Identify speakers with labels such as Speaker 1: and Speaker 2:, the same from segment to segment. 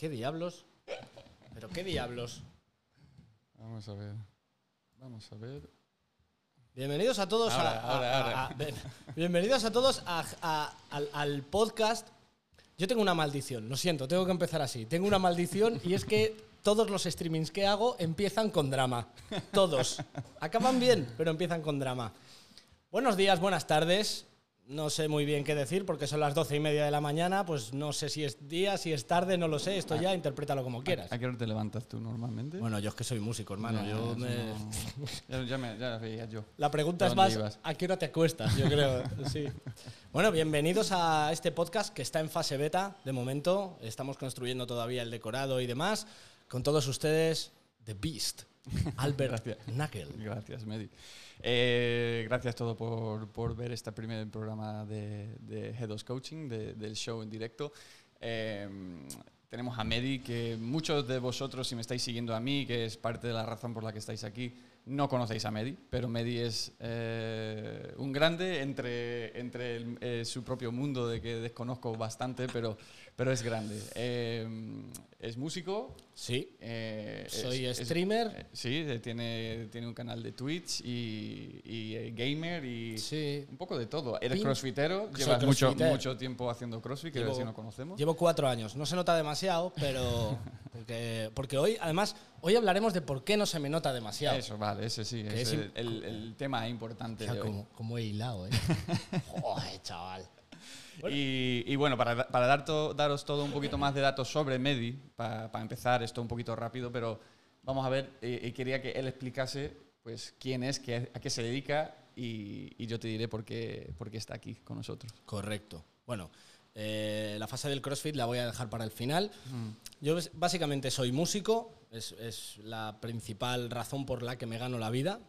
Speaker 1: ¿Qué diablos? ¿Pero qué diablos?
Speaker 2: Vamos a ver. Vamos a ver.
Speaker 1: Bienvenidos a todos
Speaker 2: Ahora,
Speaker 1: a, a-
Speaker 2: ahora,
Speaker 1: a-
Speaker 2: ahora.
Speaker 1: a- bien- bienvenidos a todos al podcast. Yo tengo una maldición, lo siento, tengo que empezar así. Tengo una maldición y es que todos los streamings que hago empiezan con drama. Todos. Acaban bien, pero empiezan con drama. Buenos días, buenas tardes. No sé muy bien qué decir porque son las doce y media de la mañana. Pues no sé si es día, si es tarde, no lo sé. Esto ya interprétalo como quieras.
Speaker 2: ¿A qué hora te levantas tú normalmente?
Speaker 1: Bueno, yo es que soy músico, hermano.
Speaker 2: Ya,
Speaker 1: yo me-
Speaker 2: no- ya, ya me, ya veía yo.
Speaker 1: La pregunta es
Speaker 2: ¿Dónde
Speaker 1: más,
Speaker 2: ibas?
Speaker 1: ¿a qué hora te acuestas? Yo creo, sí. Bueno, bienvenidos a este podcast que está en fase beta de momento. Estamos construyendo todavía el decorado y demás. Con todos ustedes, The Beast, Albert
Speaker 2: Gracias.
Speaker 1: Knuckle.
Speaker 2: Gracias, Medi. Eh, gracias todo por, por ver este primer programa de, de Head Coaching, de- del show en directo. Eh, tenemos a Medi, que muchos de vosotros, si me estáis siguiendo a mí, que es parte de la razón por la que estáis aquí, no conocéis a Medi, pero Medi es eh, un grande entre, entre el- eh, su propio mundo, de que desconozco bastante, pero, pero es grande. Eh, es músico,
Speaker 1: Sí,
Speaker 2: eh,
Speaker 1: soy
Speaker 2: es-
Speaker 1: streamer.
Speaker 2: eh, sí, eh, tiene, tiene un canal de Twitch y, y, gamer y
Speaker 1: Sí.
Speaker 2: un poco de todo. Eres
Speaker 1: Pin-
Speaker 2: crossfitero, llevas mucho, mucho tiempo haciendo crossfit, que si no conocemos.
Speaker 1: Llevo cuatro años. No se nota demasiado, pero. Porque, porque hoy, además, hoy hablaremos de por qué no se me nota demasiado.
Speaker 2: Eso, vale, ese sí,
Speaker 1: Que
Speaker 2: es el, el- el tema importante de hoy.
Speaker 1: como, como he hilado, ¿eh? Joder, chaval.
Speaker 2: Y, y bueno, para, para dar to- daros todo un poquito más de datos sobre Medi, para empezar esto un poquito rápido, pero vamos a ver, eh, y quería que él explicase pues, quién es, qué, a qué se dedica y, y yo te diré por qué, por qué está aquí con nosotros.
Speaker 1: Correcto. Bueno, eh, la fase del CrossFit la voy a dejar para el final. Yo bas- básicamente soy músico, es, es la principal razón por la que me gano la vida.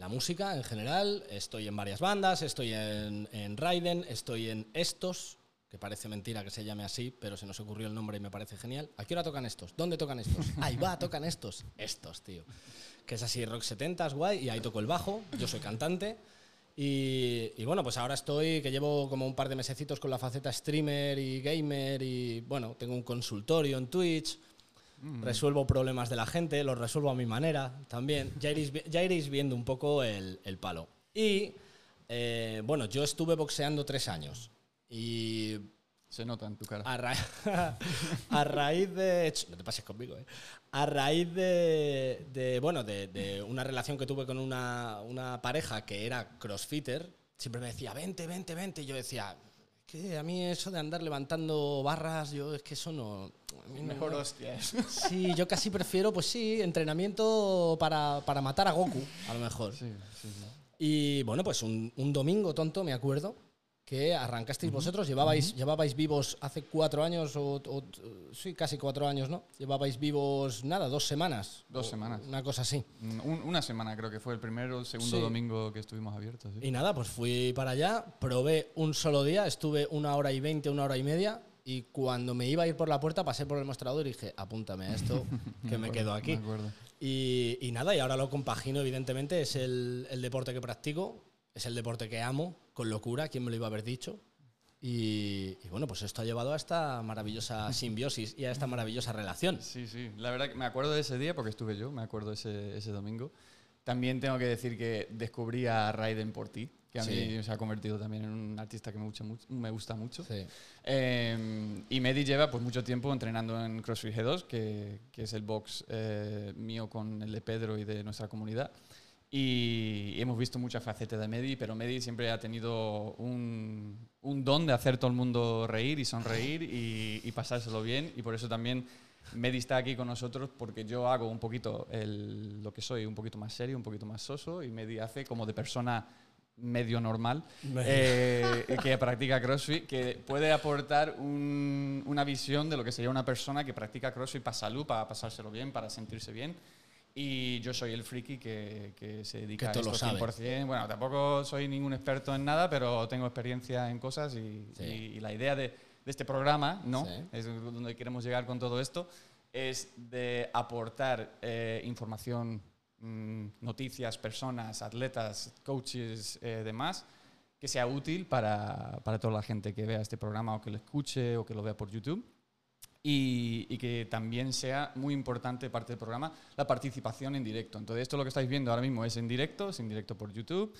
Speaker 1: La música en general, estoy en varias bandas, estoy en, en Raiden, estoy en Estos, que parece mentira que se llame así, pero se nos ocurrió el nombre y me parece genial. ¿A qué hora tocan estos? ¿Dónde tocan estos? Ahí va, tocan estos. Estos, tío. Que es así, rock 70 guay, y ahí toco el bajo, yo soy cantante. Y, y bueno, pues ahora estoy, que llevo como un par de mesecitos con la faceta streamer y gamer y bueno, tengo un consultorio en Twitch, resuelvo problemas de la gente, los resuelvo a mi manera también. Ya iréis, ya iréis viendo un poco el, el palo. Y eh, bueno, yo estuve boxeando tres años y
Speaker 2: Se nota en tu cara.
Speaker 1: a, ra- a raíz de. No te pases conmigo, ¿eh? A raíz de. de, bueno, de, de una relación que tuve con una, una pareja que era crossfitter, siempre me decía, vente, vente, vente. Y yo decía, que a mí eso de andar levantando barras, yo es que eso no. a mí no-
Speaker 2: Mejor hostia es.
Speaker 1: Sí, yo casi prefiero, pues sí, entrenamiento para, para matar a Goku, a lo mejor.
Speaker 2: Sí, sí, sí.
Speaker 1: Y bueno, pues un, un domingo tonto, me acuerdo, que arrancasteis vosotros, llevabais, llevabais vivos hace cuatro años, o, o- sí, casi cuatro años, ¿no? Llevabais vivos, nada, dos semanas.
Speaker 2: Dos semanas.
Speaker 1: Una cosa así.
Speaker 2: Un- una semana creo que fue el primero o el segundo
Speaker 1: Sí.
Speaker 2: domingo que estuvimos abiertos. sí.
Speaker 1: Y nada, pues fui para allá, probé un solo día, estuve una hora y veinte, una hora y media, y cuando me iba a ir por la puerta pasé por el mostrador y dije, apúntame a esto, que me
Speaker 2: acuerdo,
Speaker 1: quedo aquí.
Speaker 2: Me.
Speaker 1: Y, y nada, y ahora lo compagino, evidentemente, es el, el deporte que practico, es el deporte que amo, con locura, ¿quién me lo iba a haber dicho? Y, y bueno, pues esto ha llevado a esta maravillosa simbiosis y a esta maravillosa relación.
Speaker 2: Sí, sí. La verdad que me acuerdo de ese día porque estuve yo, me acuerdo ese, ese domingo. También tengo que decir que descubrí a Raiden por ti, que a
Speaker 1: Sí.
Speaker 2: mí se ha convertido también en un artista que me gusta mucho. Me gusta mucho.
Speaker 1: Sí.
Speaker 2: Eh, y Medi lleva pues, mucho tiempo entrenando en CrossFit G2, que, que es el box eh, mío con el de Pedro y de nuestra comunidad. Y hemos visto muchas facetas de Medi, pero Medi siempre ha tenido un, un don de hacer todo el mundo reír y sonreír y, y pasárselo bien. Y por eso también Medi está aquí con nosotros, porque yo hago un poquito el- lo que soy, un poquito más serio, un poquito más soso, y Medi hace como de persona medio normal eh, que practica CrossFit, que puede aportar un- una visión de lo que sería una persona que practica CrossFit para salud, para pasárselo bien, para sentirse bien. Y yo soy el friki que, que se dedica
Speaker 1: Que
Speaker 2: a
Speaker 1: lo
Speaker 2: esto
Speaker 1: sabe.
Speaker 2: 100%. Bueno, tampoco soy ningún experto en nada, pero tengo experiencia en cosas y,
Speaker 1: Sí.
Speaker 2: y- y la idea de, de este programa, ¿no?
Speaker 1: Sí.
Speaker 2: Es donde queremos llegar con todo esto, es de aportar eh, información, mm, noticias, personas, atletas, coaches, eh, demás, que sea útil para, para toda la gente que vea este programa o que lo escuche o que lo vea por YouTube. Y, y, que también sea muy importante parte del programa la participación en directo. Entonces, esto lo que estáis viendo ahora mismo es en directo, es en directo por YouTube.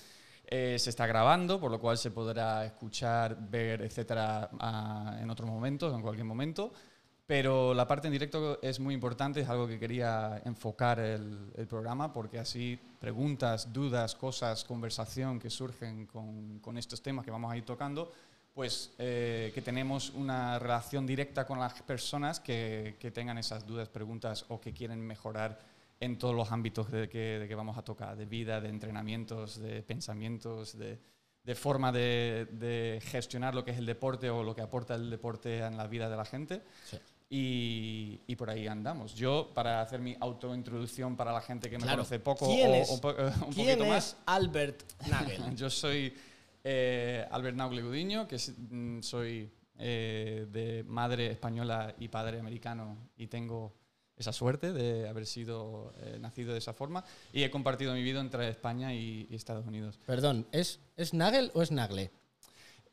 Speaker 2: Eh, se está grabando, por lo cual se podrá escuchar, ver, etcétera, a, en otros momentos, en cualquier momento. Pero la parte en directo es muy importante, es algo que quería enfocar el, el programa, porque así preguntas, dudas, cosas, conversación que surgen con, con estos temas que vamos a ir tocando, pues eh, que tenemos una relación directa con las personas que, que, tengan esas dudas, preguntas o que quieren mejorar en todos los ámbitos de que, de que vamos a tocar, de vida, de entrenamientos, de pensamientos, de, de forma de, de, gestionar lo que es el deporte o lo que aporta el deporte en la vida de la gente.
Speaker 1: Sí.
Speaker 2: Y, y, por ahí andamos. Yo, para hacer mi autointroducción para la gente que me
Speaker 1: Claro.
Speaker 2: conoce poco
Speaker 1: ¿Quién
Speaker 2: o,
Speaker 1: es-
Speaker 2: o un
Speaker 1: ¿Quién
Speaker 2: poquito
Speaker 1: es
Speaker 2: más,
Speaker 1: Albert Nagel?
Speaker 2: yo soy eh, Albert Naugle Gudiño, que mm, soy eh, de madre española y padre americano y tengo esa suerte de haber sido eh, nacido de esa forma y he compartido mi vida entre España y, y Estados Unidos.
Speaker 1: Perdón, ¿es, ¿es Nagel o es Nagle?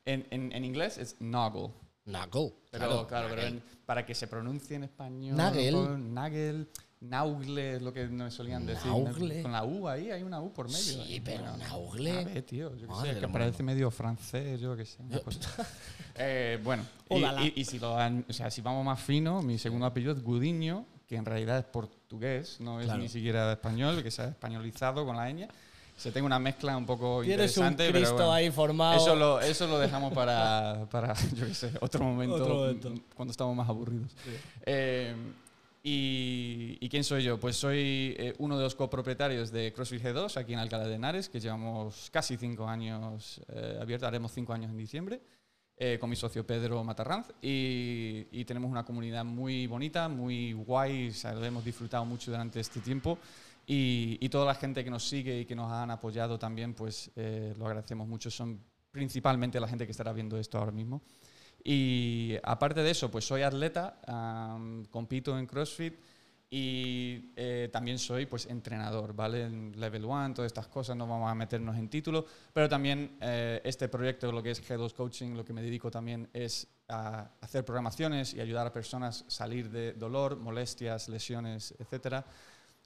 Speaker 2: En, en- en inglés es Noggle,
Speaker 1: Nagel.
Speaker 2: pero claro, pero
Speaker 1: Nagel.
Speaker 2: en- para que se pronuncie en español,
Speaker 1: Nagel.
Speaker 2: Nagel, Naugle es lo que nos solían decir.
Speaker 1: Naugle.
Speaker 2: Con la U ahí, hay una U por medio.
Speaker 1: Sí, pero Naugle.
Speaker 2: A ver, tío, yo qué sé, que parece medio francés, yo qué sé. cosa. Eh, bueno, y, y- y si, lo han- o sea, si vamos más fino, mi segundo apellido es Gudiño, que en realidad es portugués, no es
Speaker 1: Claro.
Speaker 2: ni siquiera español, que se ha españolizado con la ñ. Se tenga una mezcla un poco
Speaker 1: Tienes un
Speaker 2: interesante,
Speaker 1: Cristo
Speaker 2: pero bueno,
Speaker 1: ahí formado.
Speaker 2: eso lo, eso lo dejamos para, para, yo qué sé, otro momento,
Speaker 1: Otro momento.
Speaker 2: cuando estamos más aburridos. Eh, y, y quién soy yo? Pues soy eh, uno de los copropietarios de CrossFit G2 aquí en Alcalá de Henares, que llevamos casi cinco años eh, abiertos, haremos cinco años en diciembre, eh, con mi socio Pedro Matarranz. Y, y tenemos una comunidad muy bonita, muy guay, o sea, lo hemos disfrutado mucho durante este tiempo. Y, y toda la gente que nos sigue y que nos han apoyado también, pues eh, lo agradecemos mucho. Son principalmente la gente que estará viendo esto ahora mismo. Y aparte de eso, pues soy atleta, am, compito en CrossFit y eh, también soy pues entrenador, ¿vale? En Level 1, todas estas cosas, no vamos a meternos en título, pero también eh, este proyecto, lo que es G2 Coaching, lo que me dedico también es a hacer programaciones y ayudar a personas a salir de dolor, molestias, lesiones, etcétera,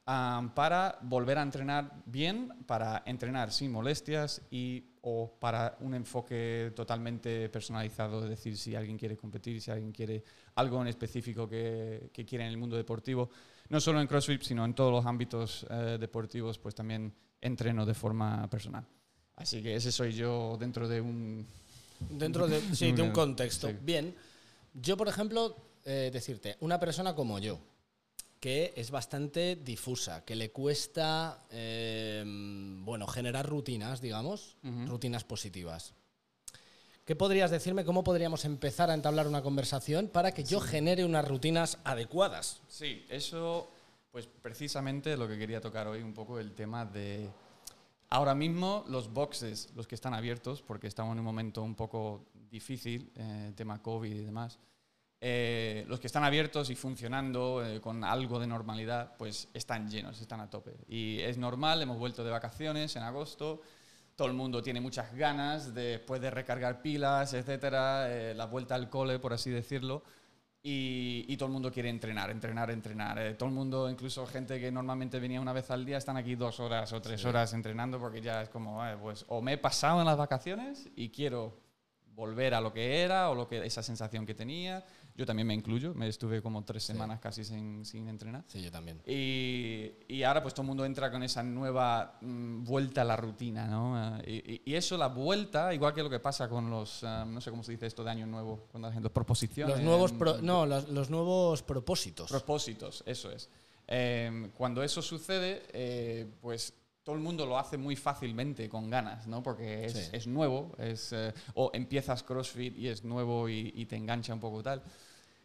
Speaker 2: am, para volver a entrenar bien, para entrenar sin molestias y o para un enfoque totalmente personalizado, es decir, si alguien quiere competir, si alguien quiere algo en específico que, que quiere en el mundo deportivo, no solo en CrossFit, sino en todos los ámbitos eh, deportivos, pues también entreno de forma personal. Así que ese soy yo dentro de un...
Speaker 1: Dentro de, sí, de un contexto.
Speaker 2: sí.
Speaker 1: Bien. Yo, por ejemplo, eh, decirte, una persona como yo, que es bastante difusa, que le cuesta, eh, bueno, generar rutinas, digamos, rutinas positivas. ¿Qué podrías decirme? ¿Cómo podríamos empezar a entablar una conversación para que yo genere unas rutinas adecuadas?
Speaker 2: Sí, eso, pues precisamente lo que quería tocar hoy, un poco el tema de... Ahora mismo los boxes, los que están abiertos, porque estamos en un momento un poco difícil, eh, tema COVID y demás, eh, los que están abiertos y funcionando eh, con algo de normalidad, pues están llenos, están a tope. Y es normal, hemos vuelto de vacaciones en agosto, todo el mundo tiene muchas ganas de, después de recargar pilas, etcétera, eh, la vuelta al cole, por así decirlo. Y, y todo el mundo quiere entrenar, entrenar, entrenar. Eh, todo el mundo, incluso gente que normalmente venía una vez al día, están aquí dos horas o tres horas entrenando porque ya es como, eh, pues, o me he pasado en las vacaciones y quiero volver a lo que era o lo que, esa sensación que tenía. Yo también me incluyo, me estuve como tres semanas casi sin, sin entrenar.
Speaker 1: Sí, yo también.
Speaker 2: Y, y ahora pues todo el mundo entra con esa nueva mm, vuelta a la rutina, ¿no? Eh, y, y eso, la vuelta, igual que lo que pasa con los, eh, no sé cómo se dice esto de año nuevo, cuando gente, los proposiciones.
Speaker 1: Los nuevos,
Speaker 2: mm,
Speaker 1: pro- no, los, los nuevos propósitos.
Speaker 2: Propósitos, eso es. Eh, cuando eso sucede, eh, pues todo el mundo lo hace muy fácilmente, con ganas, ¿no? Porque es,
Speaker 1: Sí.
Speaker 2: es nuevo, es, eh, o empiezas CrossFit y es nuevo y, y te engancha un poco tal.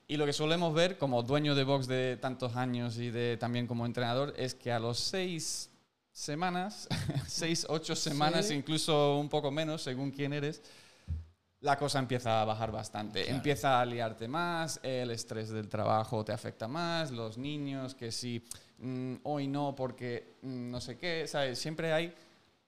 Speaker 2: Y lo que solemos ver como dueño de box de tantos años y de, también como entrenador es que a los seis semanas, seis, ocho semanas,
Speaker 1: Sí.
Speaker 2: incluso un poco menos, según quién eres, la cosa empieza a bajar bastante.
Speaker 1: Claro.
Speaker 2: Empieza a liarte más, el estrés del trabajo te afecta más, los niños, que si mm, hoy no porque mm, no sé qué, ¿sabes? Siempre hay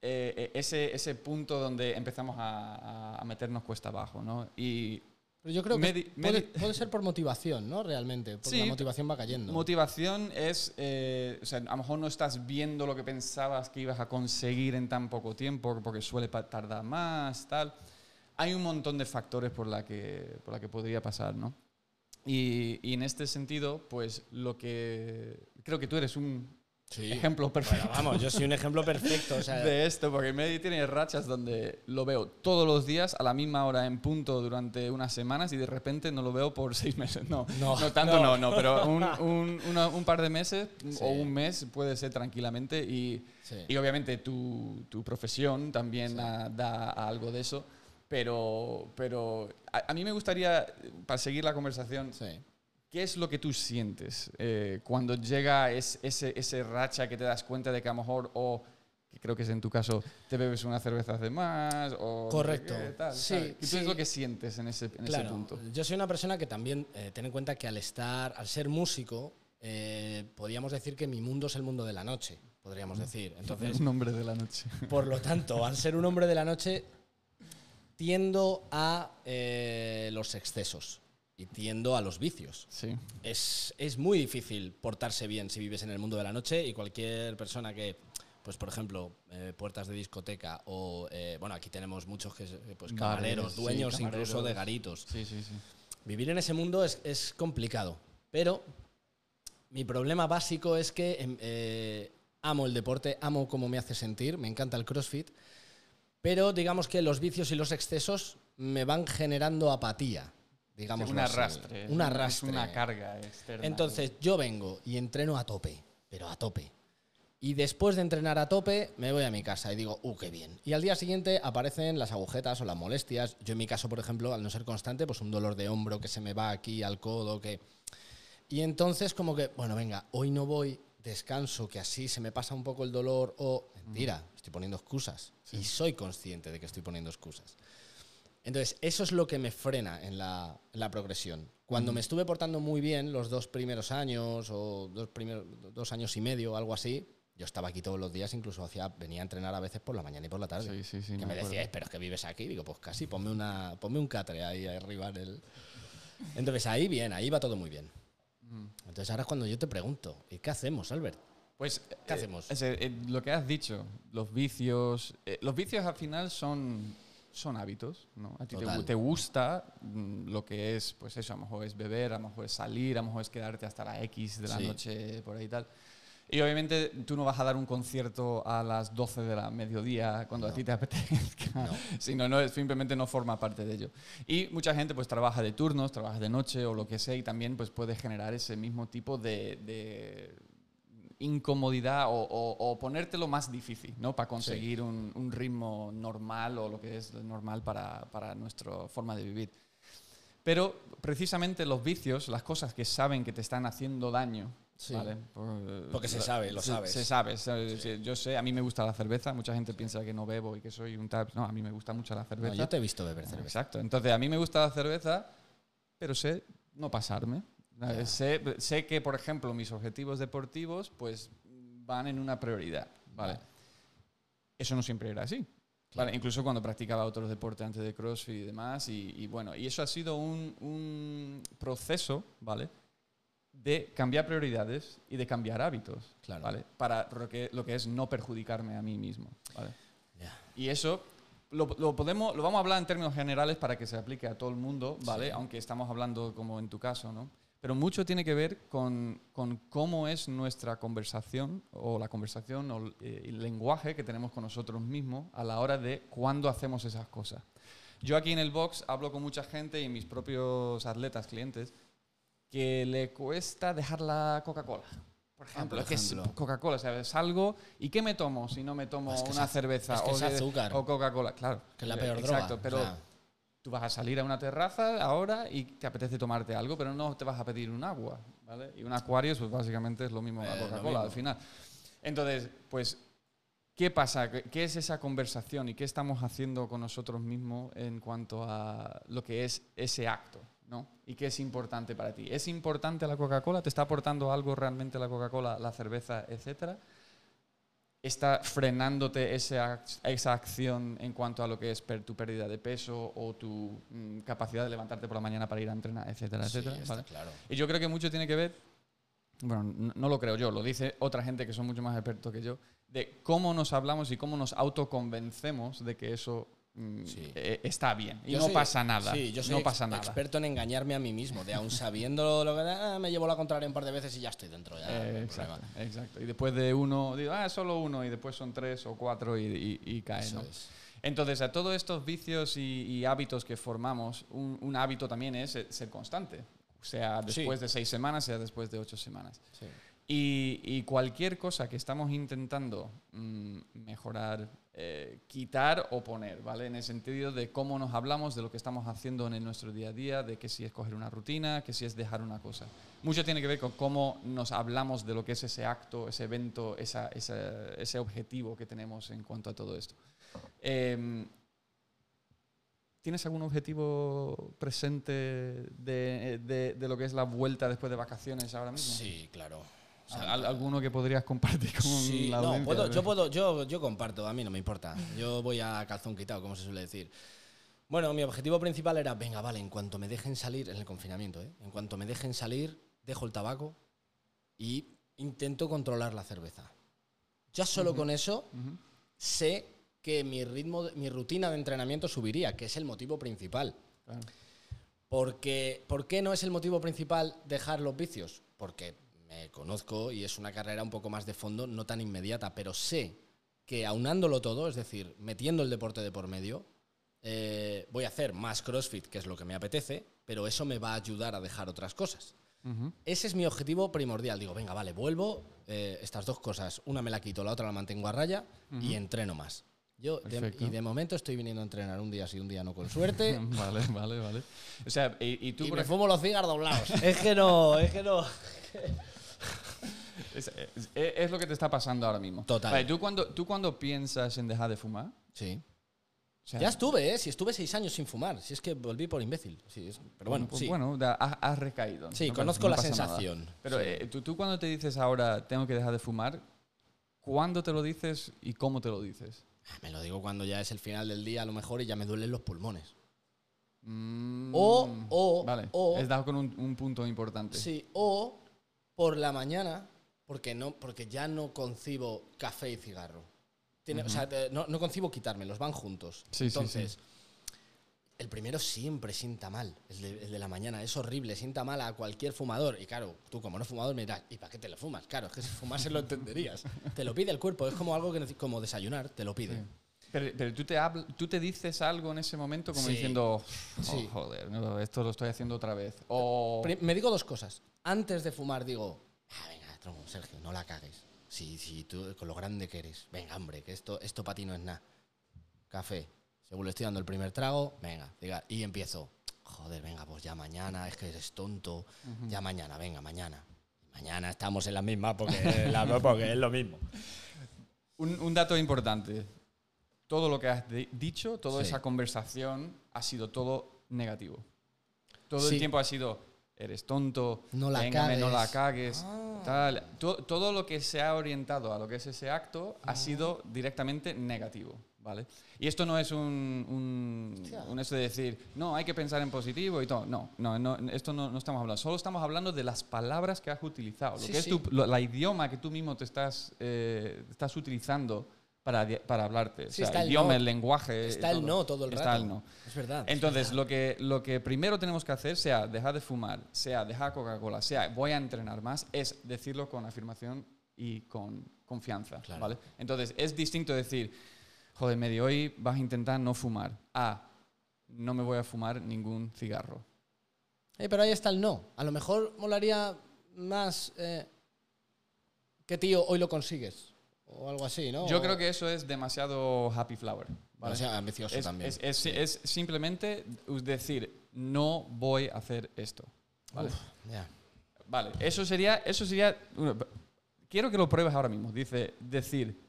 Speaker 2: eh, eh, ese, ese punto donde empezamos a, a- meternos cuesta abajo, ¿no? Y
Speaker 1: Pero yo creo que
Speaker 2: Medi-
Speaker 1: puede, puede ser por motivación, ¿no? Realmente, porque
Speaker 2: Sí,
Speaker 1: la motivación va cayendo.
Speaker 2: Motivación es, eh, o sea, a lo mejor no estás viendo lo que pensabas que ibas a conseguir en tan poco tiempo, porque suele tardar más, tal. Hay un montón de factores por la que, por la que podría pasar, ¿no? Y, y en este sentido, pues lo que... Creo que tú eres un
Speaker 1: Sí.
Speaker 2: ejemplo perfecto.
Speaker 1: Bueno, vamos, yo soy un ejemplo perfecto. O sea,
Speaker 2: de esto, porque Medi tiene rachas donde lo veo todos los días a la misma hora en punto durante unas semanas y de repente no lo veo por seis meses. No, no,
Speaker 1: No,
Speaker 2: tanto no,
Speaker 1: no.
Speaker 2: no, pero un, un- una- un par de meses
Speaker 1: Sí.
Speaker 2: o un mes puede ser tranquilamente y,
Speaker 1: sí.
Speaker 2: y obviamente tu, tu profesión también ah, da algo de eso. Pero, pero a, a mí me gustaría, para seguir la conversación. ¿Qué es lo que tú sientes eh, cuando llega es- ese, ese racha que te das cuenta de que a lo mejor, o que creo que es en tu caso, te bebes una cerveza de más? O
Speaker 1: Correcto.
Speaker 2: qué, tal,
Speaker 1: Sí.
Speaker 2: ¿Qué
Speaker 1: sí.
Speaker 2: es lo que sientes en ese, en ese
Speaker 1: Claro,
Speaker 2: punto?
Speaker 1: yo soy una persona que también, eh, ten en cuenta que al estar, al ser músico, eh, podríamos decir que mi mundo es el mundo de la noche, podríamos decir. Entonces,
Speaker 2: un hombre de la noche.
Speaker 1: por lo tanto, al ser un hombre de la noche, tiendo a eh, los excesos y tiendo a los vicios.
Speaker 2: Sí.
Speaker 1: Es, es muy difícil portarse bien si vives en el mundo de la noche y cualquier persona que, pues por ejemplo, eh, puertas de discoteca o, eh, bueno, aquí tenemos muchos que, pues
Speaker 2: sí,
Speaker 1: dueños
Speaker 2: camareros.
Speaker 1: incluso de garitos.
Speaker 2: Sí, sí, sí.
Speaker 1: Vivir en ese mundo es, es complicado, pero mi problema básico es que em, eh, amo el deporte, amo cómo me hace sentir, me encanta el CrossFit, pero digamos que los vicios y los excesos me van generando apatía, digamos.
Speaker 2: un arrastre.
Speaker 1: Un arrastre.
Speaker 2: Es una carga externa.
Speaker 1: Entonces yo vengo y entreno a tope, pero a tope. Y después de entrenar a tope, me voy a mi casa y digo, ¡uh, qué bien! Y al día siguiente aparecen las agujetas o las molestias. Yo en mi caso, por ejemplo, al no ser constante, pues un dolor de hombro que se me va aquí al codo, que... Y entonces como que, bueno, venga, hoy no voy, descanso, que así se me pasa un poco el dolor o... Mentira, estoy poniendo excusas. Y soy consciente de que estoy poniendo excusas. Entonces, eso es lo que me frena en la, en la progresión. Cuando me estuve portando muy bien los dos primeros años o dos, primeros, dos años y medio algo así, yo estaba aquí todos los días, incluso hacía, venía a entrenar a veces por la mañana y por la tarde.
Speaker 2: Sí, sí, sí.
Speaker 1: que
Speaker 2: me
Speaker 1: me decíais, pero es que vives aquí. Digo, pues casi, ponme, una, ponme un catre ahí arriba en el... Entonces ahí bien, ahí va todo muy bien. Entonces ahora es cuando yo te pregunto, ¿y qué hacemos, Albert?
Speaker 2: Pues,
Speaker 1: ¿Qué
Speaker 2: eh,
Speaker 1: hacemos?
Speaker 2: es, eh, lo que has dicho, los vicios. eh, los vicios al final son, son hábitos, ¿no? A ti te, te gusta mm, lo que es, pues eso, a lo mejor es beber, a lo mejor es salir, a lo mejor es quedarte hasta la X de la
Speaker 1: Sí.
Speaker 2: noche, por ahí y tal. Y obviamente tú no vas a dar un concierto a las 12 de la mediodía cuando a
Speaker 1: No.
Speaker 2: ti te apetezca,
Speaker 1: No.
Speaker 2: sino no, simplemente no forma parte de ello. Y mucha gente pues trabaja de turnos, trabaja de noche o lo que sea y también pues puede generar ese mismo tipo de, de incomodidad o, o- o ponértelo más difícil, ¿no? Para conseguir un, un ritmo normal o lo que es normal para, para nuestra forma de vivir. Pero precisamente los vicios, las cosas que saben que te están haciendo daño,
Speaker 1: Sí.
Speaker 2: ¿vale? Por-
Speaker 1: Porque se sabe, lo sabes.
Speaker 2: Se sabe, se- se- yo sé, a mí me gusta la cerveza, mucha gente piensa que no bebo y que soy un tap, no, a mí me gusta mucho la
Speaker 1: No,
Speaker 2: cerveza.
Speaker 1: yo te he visto beber cerveza.
Speaker 2: Exacto. Entonces, a mí me gusta la cerveza, pero sé no pasarme.
Speaker 1: Ya.
Speaker 2: Sé, sé que, por ejemplo, mis objetivos deportivos pues van en una prioridad. ¿vale?
Speaker 1: Vale.
Speaker 2: Eso no siempre era así.
Speaker 1: Claro.
Speaker 2: ¿vale? Incluso cuando practicaba otros deportes antes de CrossFit y demás. Y, y bueno, y eso ha sido un, un proceso, ¿vale? De cambiar prioridades y de cambiar hábitos,
Speaker 1: Claro.
Speaker 2: ¿vale? Para lo que, lo que es no perjudicarme a mí mismo, ¿vale?
Speaker 1: Ya.
Speaker 2: Y eso lo, lo podemos, lo vamos a hablar en términos generales para que se aplique a todo el mundo, ¿vale?
Speaker 1: Sí.
Speaker 2: Aunque estamos hablando como en tu caso, ¿no? Pero mucho tiene que ver con, con cómo es nuestra conversación o la conversación o eh, el lenguaje que tenemos con nosotros mismos a la hora de cuándo hacemos esas cosas. Yo aquí en el box hablo con mucha gente y mis propios atletas, clientes, que le cuesta dejar la Coca-Cola. Por ejemplo,
Speaker 1: por
Speaker 2: es que es
Speaker 1: ejemplo.
Speaker 2: Coca-Cola, ¿sabes? Salgo y ¿qué me tomo si no me tomo
Speaker 1: Es que
Speaker 2: una cerveza
Speaker 1: es que
Speaker 2: o, de-
Speaker 1: azúcar.
Speaker 2: o Coca-Cola? Claro.
Speaker 1: Que es la peor
Speaker 2: Exacto,
Speaker 1: droga.
Speaker 2: pero
Speaker 1: o sea,
Speaker 2: tú vas a salir a una terraza ahora y te apetece tomarte algo, pero no te vas a pedir un agua, ¿vale? Y un acuario, pues básicamente es lo mismo que
Speaker 1: Eh,
Speaker 2: Coca-Cola al final. Entonces, pues, ¿qué pasa? ¿Qué- ¿Qué es esa conversación y qué estamos haciendo con nosotros mismos en cuanto a lo que es ese acto? ¿no? ¿Y qué es importante para ti? ¿Es importante la Coca-Cola? ¿Te está aportando algo realmente la Coca-Cola, la cerveza, etcétera? Está frenándote esa, esa acción en cuanto a lo que es per- tu pérdida de peso o tu mm, capacidad de levantarte por la mañana para ir a entrenar, etcétera,
Speaker 1: Sí,
Speaker 2: etcétera.
Speaker 1: está
Speaker 2: ¿vale?
Speaker 1: claro.
Speaker 2: Y yo creo que mucho tiene que ver, bueno, no, no lo creo yo, lo dice otra gente que son mucho más expertos que yo, de cómo nos hablamos y cómo nos autoconvencemos de que eso
Speaker 1: Sí.
Speaker 2: eh, está bien y
Speaker 1: Yo
Speaker 2: no
Speaker 1: soy-
Speaker 2: pasa nada.
Speaker 1: Sí, yo soy
Speaker 2: no
Speaker 1: ex-
Speaker 2: pasa nada.
Speaker 1: experto en engañarme a mí mismo, de aún sabiendo lo que ah, me llevo la contraria un par de veces y ya estoy dentro. Ya,
Speaker 2: Eh, exacto,
Speaker 1: problema.
Speaker 2: exacto. Y después de uno, digo, ah, solo uno, y después son tres o cuatro y, y, y cae,
Speaker 1: Eso
Speaker 2: ¿no?
Speaker 1: es.
Speaker 2: Entonces, a todos estos vicios y, y hábitos que formamos, un, un hábito también es ser- constante, sea
Speaker 1: Sí.
Speaker 2: después de seis semanas, sea después de ocho semanas. Y, cualquier cosa que estamos intentando mm, mejorar, eh, quitar o poner, ¿vale? En el sentido de cómo nos hablamos, de lo que estamos haciendo en nuestro día a día, de que si es coger una rutina, que si es dejar una cosa. Mucho tiene que ver con cómo nos hablamos de lo que es ese acto, ese evento, ese objetivo que tenemos en cuanto a todo esto. Em, ¿Tienes algún objetivo presente de, de- de lo que es la vuelta después de vacaciones ahora mismo?
Speaker 1: Sí, claro. O sea,
Speaker 2: ¿Al- ¿Alguno que podrías compartir con
Speaker 1: Sí,
Speaker 2: la
Speaker 1: no,
Speaker 2: audiencia?
Speaker 1: puedo, yo puedo, yo, yo comparto, a mí no me importa. Yo voy a calzón quitado, como se suele decir. Bueno, mi objetivo principal era, venga, vale, en cuanto me dejen salir, en el confinamiento, ¿eh? en cuanto me dejen salir, dejo el tabaco y intento controlar la cerveza. Ya solo con eso
Speaker 2: Ujú.
Speaker 1: sé que mi ritmo, mi rutina de entrenamiento subiría, que es el motivo principal.
Speaker 2: Claro.
Speaker 1: Porque, ¿Por qué no es el motivo principal dejar los vicios? Porque me conozco y es una carrera un poco más de fondo, no tan inmediata, pero sé que aunándolo todo, es decir, metiendo el deporte de por medio, eh, voy a hacer más CrossFit, que es lo que me apetece, pero eso me va a ayudar a dejar otras cosas.
Speaker 2: Ujú.
Speaker 1: Ese es mi objetivo primordial. Digo, venga, vale, vuelvo, eh, estas dos cosas, una me la quito, la otra la mantengo a raya y entreno más. Yo, de- y de momento estoy viniendo a entrenar un día sí, un día no, con suerte.
Speaker 2: Vale, vale, vale. O sea, y, y tú,
Speaker 1: y
Speaker 2: por
Speaker 1: me fumo los cigarros doblados. es que no, es que no.
Speaker 2: es, es- es lo que te está pasando ahora mismo.
Speaker 1: Total.
Speaker 2: Vale, ¿tú, cuando, ¿Tú cuando piensas en dejar de fumar?
Speaker 1: Sí.
Speaker 2: o sea,
Speaker 1: Ya estuve, ¿eh? Si estuve seis años sin fumar. Si es que volví por imbécil. Sí, es- pero bueno,
Speaker 2: pues
Speaker 1: sí.
Speaker 2: bueno, has, has recaído.
Speaker 1: sí,
Speaker 2: No
Speaker 1: conozco
Speaker 2: no
Speaker 1: la
Speaker 2: nada.
Speaker 1: sensación.
Speaker 2: Pero
Speaker 1: Sí.
Speaker 2: eh, tú, tú cuando te dices ahora tengo que dejar de fumar, ¿cuándo te lo dices y cómo te lo dices?
Speaker 1: Me lo digo cuando ya es el final del día, a lo mejor, y ya me duelen los pulmones.
Speaker 2: Mm,
Speaker 1: O- o-
Speaker 2: vale,
Speaker 1: o-
Speaker 2: has dado con un, un punto importante.
Speaker 1: Sí, o por la mañana, porque, no, porque ya no concibo café y cigarro. Tiene- O sea, eh, no, no concibo quitármelos, van juntos.
Speaker 2: Sí, sí,
Speaker 1: Entonces, el primero siempre sienta mal, el de, el de la mañana, es horrible, sienta mal a cualquier fumador. Y claro, tú como no fumador me dirás, ¿y para qué te lo fumas? Claro, es que si fumases lo entenderías. te lo pide el cuerpo, es como algo que como desayunar, te lo pide.
Speaker 2: Pero, pero tú, te habl- tú te dices algo en ese momento como
Speaker 1: Sí.
Speaker 2: diciendo, oh,
Speaker 1: Sí.
Speaker 2: joder, no, esto lo estoy haciendo otra vez. O,
Speaker 1: Me digo dos cosas. Antes de fumar digo, ah, venga, tronco, Sergio, no la cagues. Si, si tú, con lo grande que eres, venga, hombre, que esto, esto para ti no es nada. Café. Según le estoy dando el primer trago, venga, diga, y empiezo. Joder, venga, pues ya mañana, es que eres tonto. Ya mañana, venga, mañana. Mañana estamos en la misma porque, la- porque es lo mismo.
Speaker 2: un, un dato importante. Todo lo que has di- dicho, toda
Speaker 1: Sí.
Speaker 2: esa conversación ha sido todo negativo. Todo
Speaker 1: Sí.
Speaker 2: el tiempo ha sido, eres tonto,
Speaker 1: No la
Speaker 2: véngame, no la
Speaker 1: cagues".
Speaker 2: cagues.
Speaker 1: Ah.
Speaker 2: Tal. To- todo lo que se ha orientado a lo que es ese acto
Speaker 1: Ah.
Speaker 2: ha sido directamente negativo. ¿vale? Y esto no es un, un, un eso de decir, no, hay que pensar en positivo y todo. No, no, no esto no, no estamos hablando. Solo estamos hablando de las palabras que has utilizado. Lo
Speaker 1: Sí,
Speaker 2: que es tu, lo- la idioma que tú mismo te estás, eh, estás utilizando para, hablarte. O
Speaker 1: Sí,
Speaker 2: sea,
Speaker 1: está el
Speaker 2: idioma,
Speaker 1: no.
Speaker 2: el lenguaje.
Speaker 1: Está el no todo el
Speaker 2: Está
Speaker 1: rato.
Speaker 2: el no.
Speaker 1: Es verdad.
Speaker 2: Entonces, lo que, lo que primero tenemos que hacer, sea dejar de fumar, sea dejar Coca-Cola, sea voy a entrenar más, es decirlo con afirmación y con confianza.
Speaker 1: Claro.
Speaker 2: ¿vale? Entonces, es distinto decir, joder, medio hoy vas a intentar no fumar. A, no me voy a fumar ningún cigarro.
Speaker 1: Eh, pero ahí está el no. A lo mejor molaría más eh, que tío, hoy lo consigues. O algo así, ¿no?
Speaker 2: Yo creo que eso es demasiado happy flower. ¿vale?
Speaker 1: O sea, ambicioso
Speaker 2: es,
Speaker 1: también.
Speaker 2: es- es- es simplemente decir, no voy a hacer esto. ¿vale?
Speaker 1: Uf, ya.
Speaker 2: Vale, eso sería, eso sería. bueno, Quiero que lo pruebes ahora mismo. Dice, decir,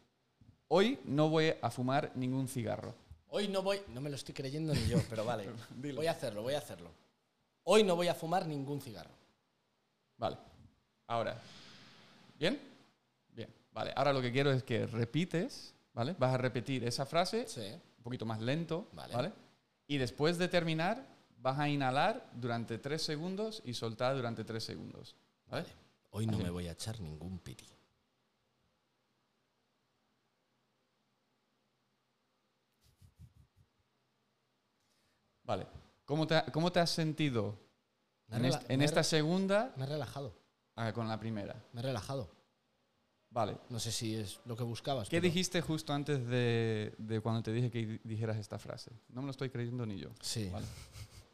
Speaker 2: hoy no voy a fumar ningún cigarro.
Speaker 1: Hoy no voy, no me lo estoy creyendo ni yo, pero vale. Voy a hacerlo, voy a hacerlo. Hoy no voy a fumar ningún cigarro.
Speaker 2: Vale. Ahora. ¿Bien? Vale, ahora lo que quiero es que repites, ¿vale? Vas a repetir esa frase
Speaker 1: Sí.
Speaker 2: un poquito más lento,
Speaker 1: Vale.
Speaker 2: ¿vale? Y después de terminar, vas a inhalar durante tres segundos y soltar durante tres segundos. ¿vale?
Speaker 1: Vale. Hoy no
Speaker 2: Así.
Speaker 1: me voy a echar ningún piti.
Speaker 2: Vale. ¿Cómo te, cómo te has sentido en,
Speaker 1: rela-
Speaker 2: est- en
Speaker 1: me he
Speaker 2: esta
Speaker 1: re-
Speaker 2: segunda
Speaker 1: Me he relajado.
Speaker 2: ah, con la primera?
Speaker 1: Me he relajado.
Speaker 2: Vale.
Speaker 1: No sé si es lo que buscabas.
Speaker 2: ¿Qué
Speaker 1: pero-
Speaker 2: dijiste justo antes de, de cuando te dije que di- dijeras esta frase? No me lo estoy creyendo ni yo.
Speaker 1: Sí.
Speaker 2: Vale.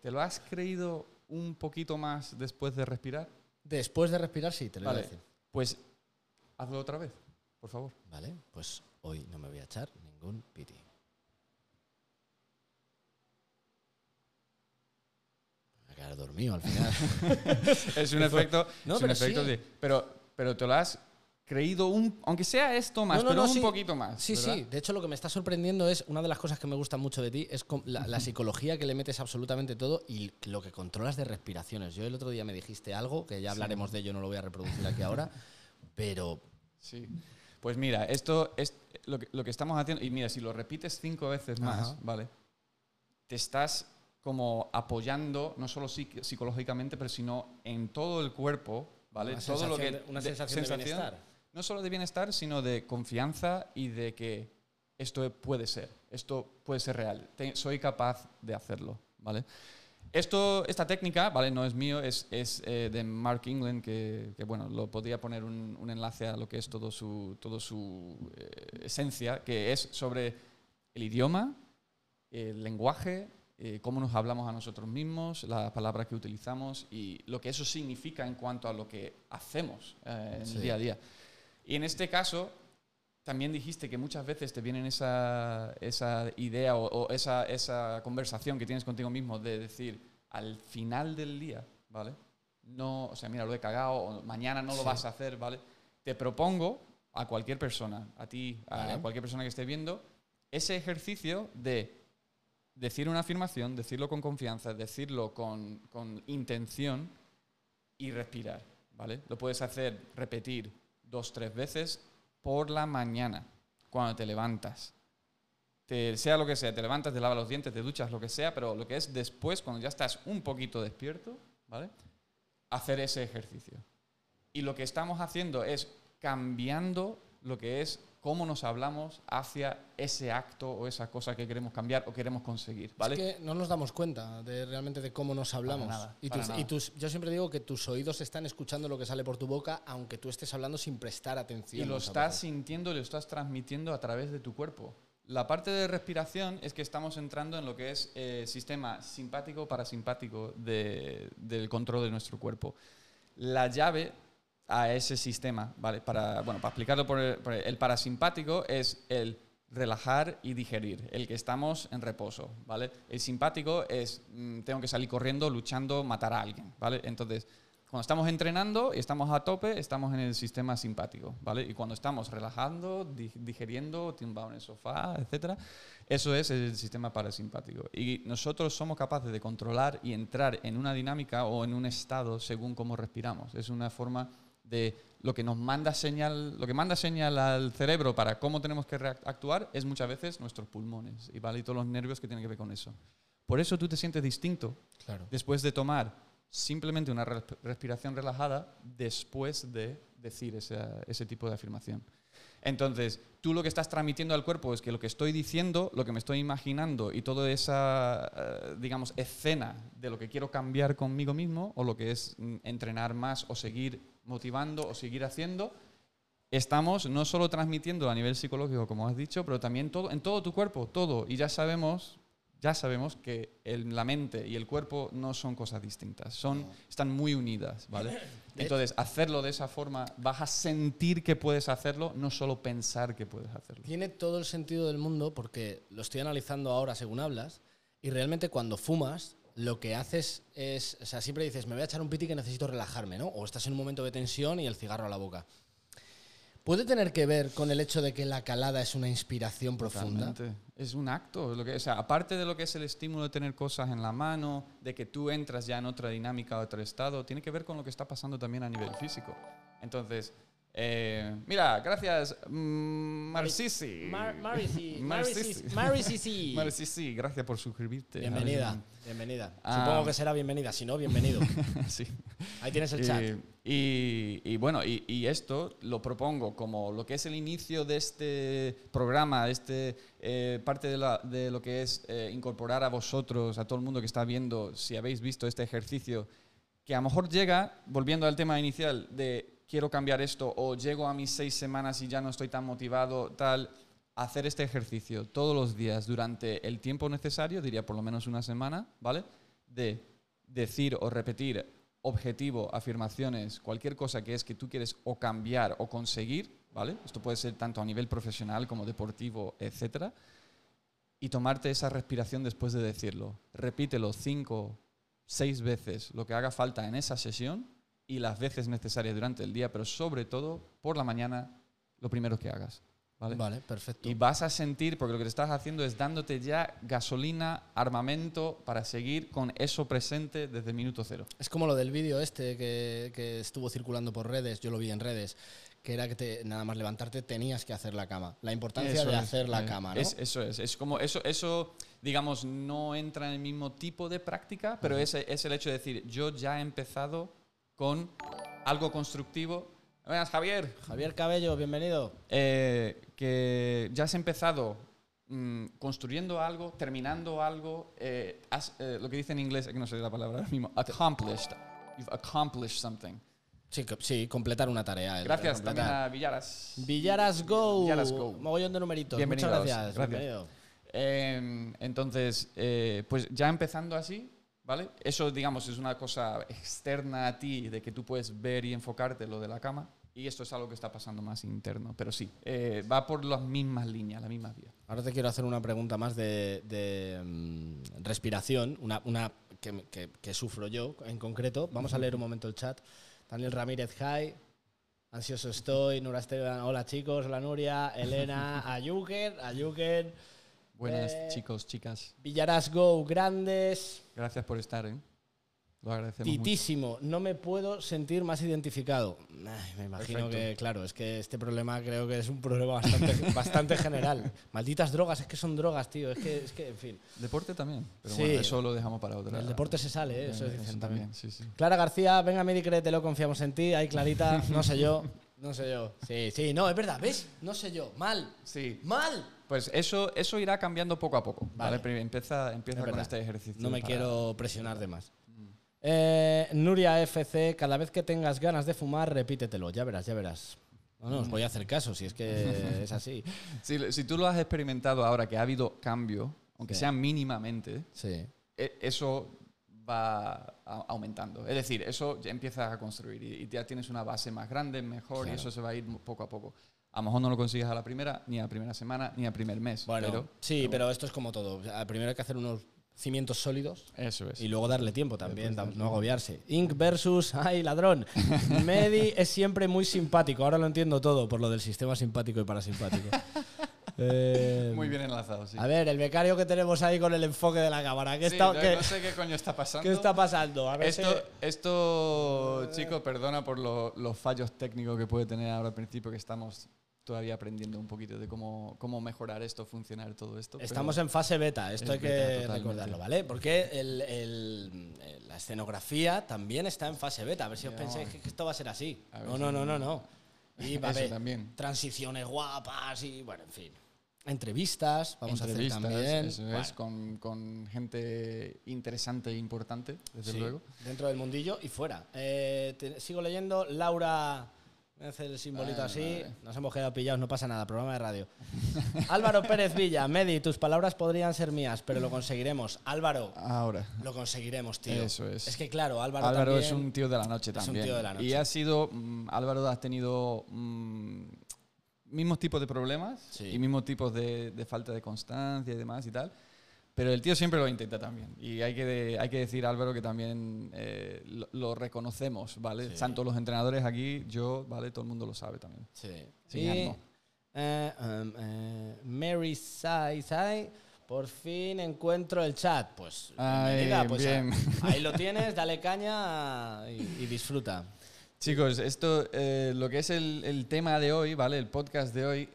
Speaker 2: ¿Te lo has creído un poquito más después de respirar?
Speaker 1: Después de respirar, sí, te lo
Speaker 2: Vale.
Speaker 1: voy a decir.
Speaker 2: Pues hazlo otra vez, por favor.
Speaker 1: Vale, pues hoy no me voy a echar ningún piti. Me voy a quedar dormido al final.
Speaker 2: Es un efecto,
Speaker 1: No,
Speaker 2: es un
Speaker 1: pero
Speaker 2: efecto
Speaker 1: sí.
Speaker 2: de... Pero, pero te lo has creído un... Aunque sea esto más,
Speaker 1: No, no,
Speaker 2: pero
Speaker 1: no,
Speaker 2: un
Speaker 1: sí.
Speaker 2: poquito más.
Speaker 1: Sí,
Speaker 2: ¿verdad?
Speaker 1: sí. De hecho, lo que me está sorprendiendo es una de las cosas que me gusta mucho de ti es la, la psicología que le metes absolutamente todo y lo que controlas de respiraciones. Yo el otro día me dijiste algo que ya hablaremos de ello, no lo voy a reproducir aquí ahora, pero
Speaker 2: Sí. Pues mira, esto es lo que, lo que estamos haciendo. Y mira, si lo repites cinco veces más,
Speaker 1: Ajá.
Speaker 2: ¿vale? Te estás como apoyando, no solo psic- psicológicamente, pero sino en todo el cuerpo, ¿vale?
Speaker 1: una
Speaker 2: todo lo que.
Speaker 1: sensación de- una sensación de bienestar.
Speaker 2: No solo de bienestar, sino de confianza y de que esto puede ser, esto puede ser real, te- soy capaz de hacerlo, ¿vale? Esto, esta técnica, ¿vale? No es mío, es, es eh, de Mark England, que, que, bueno, lo podría poner un, un enlace a lo que es todo su, todo su eh, esencia, que es sobre el idioma, el lenguaje, eh, cómo nos hablamos a nosotros mismos, las palabras que utilizamos y lo que eso significa en cuanto a lo que hacemos en el día a día. Y en este caso, también dijiste que muchas veces te vienen esa, esa idea o, o esa, esa conversación que tienes contigo mismo de decir, al final del día, ¿vale? No, o sea, mira, lo he cagado, o mañana no lo
Speaker 1: Sí.
Speaker 2: vas a hacer, ¿vale? Te propongo a cualquier persona, a ti, a
Speaker 1: Vale.
Speaker 2: cualquier persona que esté viendo, ese ejercicio de decir una afirmación, decirlo con confianza, decirlo con, con intención y respirar, ¿vale? Lo puedes hacer, repetir dos, tres veces por la mañana, cuando te levantas. Te- sea lo que sea, te levantas, te lavas los dientes, te duchas, lo que sea, pero lo que es después, cuando ya estás un poquito despierto, ¿vale? Hacer ese ejercicio. Y lo que estamos haciendo es cambiando lo que es cómo nos hablamos hacia ese acto o esa cosa que queremos cambiar o queremos conseguir, ¿vale?
Speaker 1: es que no nos damos cuenta de realmente de cómo nos hablamos.
Speaker 2: nada,
Speaker 1: y
Speaker 2: para
Speaker 1: tus- y tus- yo siempre digo que tus oídos están escuchando lo que sale por tu boca, aunque tú estés hablando sin prestar atención.
Speaker 2: y lo estás sintiendo lo estás transmitiendo a través de tu cuerpo. La parte de respiración es que estamos entrando en lo que es eh, sistema simpático parasimpático de- del control de nuestro cuerpo. La llave a ese sistema, ¿vale? Para, bueno, para explicarlo por el, por el- parasimpático es el relajar y digerir, el que estamos en reposo, ¿vale? El simpático es mm, tengo que salir corriendo, luchando, matar a alguien, ¿vale? Entonces, cuando estamos entrenando y estamos a tope, estamos en el sistema simpático, ¿vale? Y cuando estamos relajando, di- digeriendo, tumbado en el sofá, etcétera, eso es el sistema parasimpático. Y nosotros somos capaces de controlar y entrar en una dinámica o en un estado según cómo respiramos. Es una forma de lo que nos manda señal, lo que manda señal al cerebro para cómo tenemos que actuar es muchas veces nuestros pulmones y, ¿vale? y todos los nervios que tienen que ver con eso. Por eso tú te sientes distinto
Speaker 1: Claro.
Speaker 2: después de tomar simplemente una resp- respiración relajada después de decir esa- ese tipo de afirmación. Entonces, tú lo que estás transmitiendo al cuerpo es que lo que estoy diciendo, lo que me estoy imaginando y toda esa, eh, digamos, escena de lo que quiero cambiar conmigo mismo o lo que es mm, entrenar más o seguir motivando o seguir haciendo, estamos no solo transmitiendo a nivel psicológico, como has dicho, pero también todo, en todo tu cuerpo, todo. Y ya sabemos, ya sabemos que el- la mente y el cuerpo no son cosas distintas, son, están muy unidas, ¿vale? Entonces, hacerlo de esa forma, vas a sentir que puedes hacerlo, no solo pensar que puedes hacerlo.
Speaker 1: Tiene todo el sentido del mundo porque lo estoy analizando ahora según hablas y realmente cuando fumas lo que haces es, o sea, siempre dices, me voy a echar un piti que necesito relajarme, ¿no? O estás en un momento de tensión y el cigarro a la boca. ¿Puede tener que ver con el hecho de que la calada es una inspiración profunda?
Speaker 2: Totalmente. Es un acto. O sea, aparte de lo que es el estímulo de tener cosas en la mano, de que tú entras ya en otra dinámica, otro estado, tiene que ver con lo que está pasando también a nivel físico. Entonces, Eh, mira, gracias, Marcisi.
Speaker 1: Mar-
Speaker 2: Marcisi.
Speaker 1: Marisi.
Speaker 2: Marcisi, gracias por suscribirte.
Speaker 1: Bienvenida, bienvenida.
Speaker 2: Ah.
Speaker 1: Supongo que será bienvenida, si no, bienvenido.
Speaker 2: sí.
Speaker 1: Ahí tienes el chat.
Speaker 2: Y, y- y bueno, y, y esto lo propongo como lo que es el inicio de este programa, este eh, parte de, la- de lo que es eh, incorporar a vosotros, a todo el mundo que está viendo, si habéis visto este ejercicio, que a lo mejor llega, volviendo al tema inicial, de quiero cambiar esto o llego a mis seis semanas y ya no estoy tan motivado, tal, hacer este ejercicio todos los días durante el tiempo necesario, diría por lo menos una semana, ¿vale? De decir o repetir objetivo, afirmaciones, cualquier cosa que es que tú quieres o cambiar o conseguir, ¿vale? Esto puede ser tanto a nivel profesional como deportivo, etcétera. Y tomarte esa respiración después de decirlo. Repítelo cinco, seis veces, lo que haga falta en esa sesión y las veces necesarias durante el día, pero sobre todo por la mañana, lo primero que hagas. ¿vale?
Speaker 1: Vale, perfecto.
Speaker 2: Y vas a sentir, porque lo que te estás haciendo es dándote ya gasolina, armamento para seguir con eso presente desde el minuto cero.
Speaker 1: Es como lo del vídeo este que, que estuvo circulando por redes, yo lo vi en redes, que era que te- nada más levantarte tenías que hacer la cama. La importancia
Speaker 2: Eso
Speaker 1: de
Speaker 2: es,
Speaker 1: hacer la
Speaker 2: eh,
Speaker 1: cama, ¿no?
Speaker 2: es- eso es. Es como eso, eso, digamos, no entra en el mismo tipo de práctica, pero es, es el hecho de decir, yo ya he empezado con algo constructivo. Buenas, Javier.
Speaker 1: Javier Cabello, bienvenido.
Speaker 2: Eh, que ya has empezado mm, construyendo algo, terminando algo, eh, has, eh, lo que dice en inglés, que no sé la palabra ahora mismo, accomplished. You've accomplished something.
Speaker 1: Sí, sí, completar una tarea.
Speaker 2: Gracias también a Villaras.
Speaker 1: Villaras Go.
Speaker 2: Villaras Go.
Speaker 1: Mogollón de numeritos.
Speaker 2: Bienvenidos,
Speaker 1: Muchas gracias.
Speaker 2: gracias.
Speaker 1: Bienvenido.
Speaker 2: Eh, entonces, pues ya empezando así, ¿vale? Eso, digamos, es una cosa externa a ti, de que tú puedes ver y enfocarte lo de la cama. Y esto es algo que está pasando más interno. Pero sí, eh, va por las mismas líneas, las mismas vías.
Speaker 1: Ahora te quiero hacer una pregunta más de, de, mm, respiración, una, una que, que- que sufro yo en concreto. Vamos a leer un momento el chat. Daniel Ramírez, hi. Ansioso estoy. Nura Esteban, hola chicos. Hola Nuria. Elena, Ayuken, Ayuken.
Speaker 2: Buenas,
Speaker 1: Eh,
Speaker 2: chicos, chicas.
Speaker 1: Villaras Go, grandes.
Speaker 2: Gracias por estar, ¿eh? Lo agradecemos mucho.
Speaker 1: Titísimo, no me puedo sentir más identificado. Ay, me imagino
Speaker 2: Perfecto.
Speaker 1: que, claro, es que este problema creo que es un problema bastante, bastante general. Malditas drogas, es que son drogas, tío. Es que, es que en fin.
Speaker 2: Deporte también. Pero
Speaker 1: Sí.
Speaker 2: bueno, eso lo dejamos para otra.
Speaker 1: El deporte se sale, ¿eh? eso dicen también.
Speaker 2: Sí, sí.
Speaker 1: Clara García, venga, Medi, créetelo, confiamos en ti. Ahí, Clarita, no sé yo. No sé yo. Sí, sí, no, es verdad, ¿ves? No sé yo. Mal.
Speaker 2: Sí.
Speaker 1: Mal.
Speaker 2: Pues eso, eso irá cambiando poco a poco. ¿vale? Empieza empieza
Speaker 1: Es
Speaker 2: con este ejercicio.
Speaker 1: No me
Speaker 2: para-
Speaker 1: quiero presionar de más. Eh, Nuria FC, cada vez que tengas ganas de fumar, repítetelo. Ya verás, ya verás. No, no, os voy a hacer caso, si es que es así.
Speaker 2: Si, si tú lo has experimentado ahora, que ha habido cambio, aunque
Speaker 1: Sí.
Speaker 2: sea mínimamente,
Speaker 1: Sí.
Speaker 2: e- eso va aumentando. Es decir, eso ya empiezas a construir y, ya tienes una base más grande, mejor, y eso se va a ir poco a poco. A lo mejor no lo consigues a la primera, ni a la primera semana, ni al primer mes.
Speaker 1: Bueno,
Speaker 2: pero,
Speaker 1: sí, pero esto es como todo. O sea, primero hay que hacer unos cimientos sólidos
Speaker 2: Eso es.
Speaker 1: y luego darle tiempo también, tam- no agobiarse. Inc versus, ay, ladrón. Medi es siempre muy simpático. Ahora lo entiendo todo por lo del sistema simpático y parasimpático. Eh,
Speaker 2: Muy bien enlazado, sí.
Speaker 1: A ver, el becario que tenemos ahí con el enfoque de la cámara. ¿Qué,
Speaker 2: Sí,
Speaker 1: está,
Speaker 2: no,
Speaker 1: qué-
Speaker 2: no sé qué coño está pasando.
Speaker 1: qué está pasando? A ver
Speaker 2: Esto,
Speaker 1: si-
Speaker 2: esto perdona por lo- los fallos técnicos que puede tener ahora al principio, que estamos todavía aprendiendo un poquito de cómo, cómo mejorar esto, funcionar todo esto.
Speaker 1: Estamos en fase beta, esto
Speaker 2: Es
Speaker 1: hay que
Speaker 2: totalmente.
Speaker 1: recordarlo, ¿vale? Porque el- el- la escenografía también está en fase beta. A ver si os pensáis que esto va a ser así.
Speaker 2: A
Speaker 1: No, no, no, no, no. Y va a haber
Speaker 2: también.
Speaker 1: transiciones guapas y, bueno, en fin. Entrevistas, vamos
Speaker 2: Entrevistas,
Speaker 1: a hacer también.
Speaker 2: eso
Speaker 1: Bueno,
Speaker 2: es, con, con gente interesante e importante, desde
Speaker 1: sí,
Speaker 2: luego.
Speaker 1: Dentro del mundillo y fuera. Eh, te- sigo leyendo. Laura. Me hace el simbolito así. Nos hemos quedado pillados, no pasa nada. Programa de radio. Álvaro Pérez Villa. Medi, tus palabras podrían ser mías, pero lo conseguiremos. Álvaro,
Speaker 2: Ahora.
Speaker 1: Lo conseguiremos, tío.
Speaker 2: Eso es.
Speaker 1: Es que claro, Álvaro,
Speaker 2: Álvaro
Speaker 1: también-
Speaker 2: es un tío de la noche
Speaker 1: es un
Speaker 2: también.
Speaker 1: tío de la noche.
Speaker 2: Y ha sido. mm, Álvaro ha tenido. mm, mismos tipos de problemas
Speaker 1: Sí.
Speaker 2: y mismos tipos de, de falta de constancia y demás y tal. Pero el tío siempre lo intenta también. Y hay que, de- hay que decir, Álvaro, que también eh, lo, lo reconocemos, ¿vale?
Speaker 1: Sí.
Speaker 2: Tanto los entrenadores aquí, yo, ¿vale? Todo el mundo lo sabe también.
Speaker 1: Sí.
Speaker 2: Sin
Speaker 1: Y, eh, um, eh, Mary Sai Sai, por fin encuentro el chat. Pues,
Speaker 2: Ay,
Speaker 1: pues
Speaker 2: bien.
Speaker 1: ahí lo tienes, dale caña y, y disfruta.
Speaker 2: Chicos, esto, lo que es el, el tema de hoy, ¿vale? El podcast de hoy,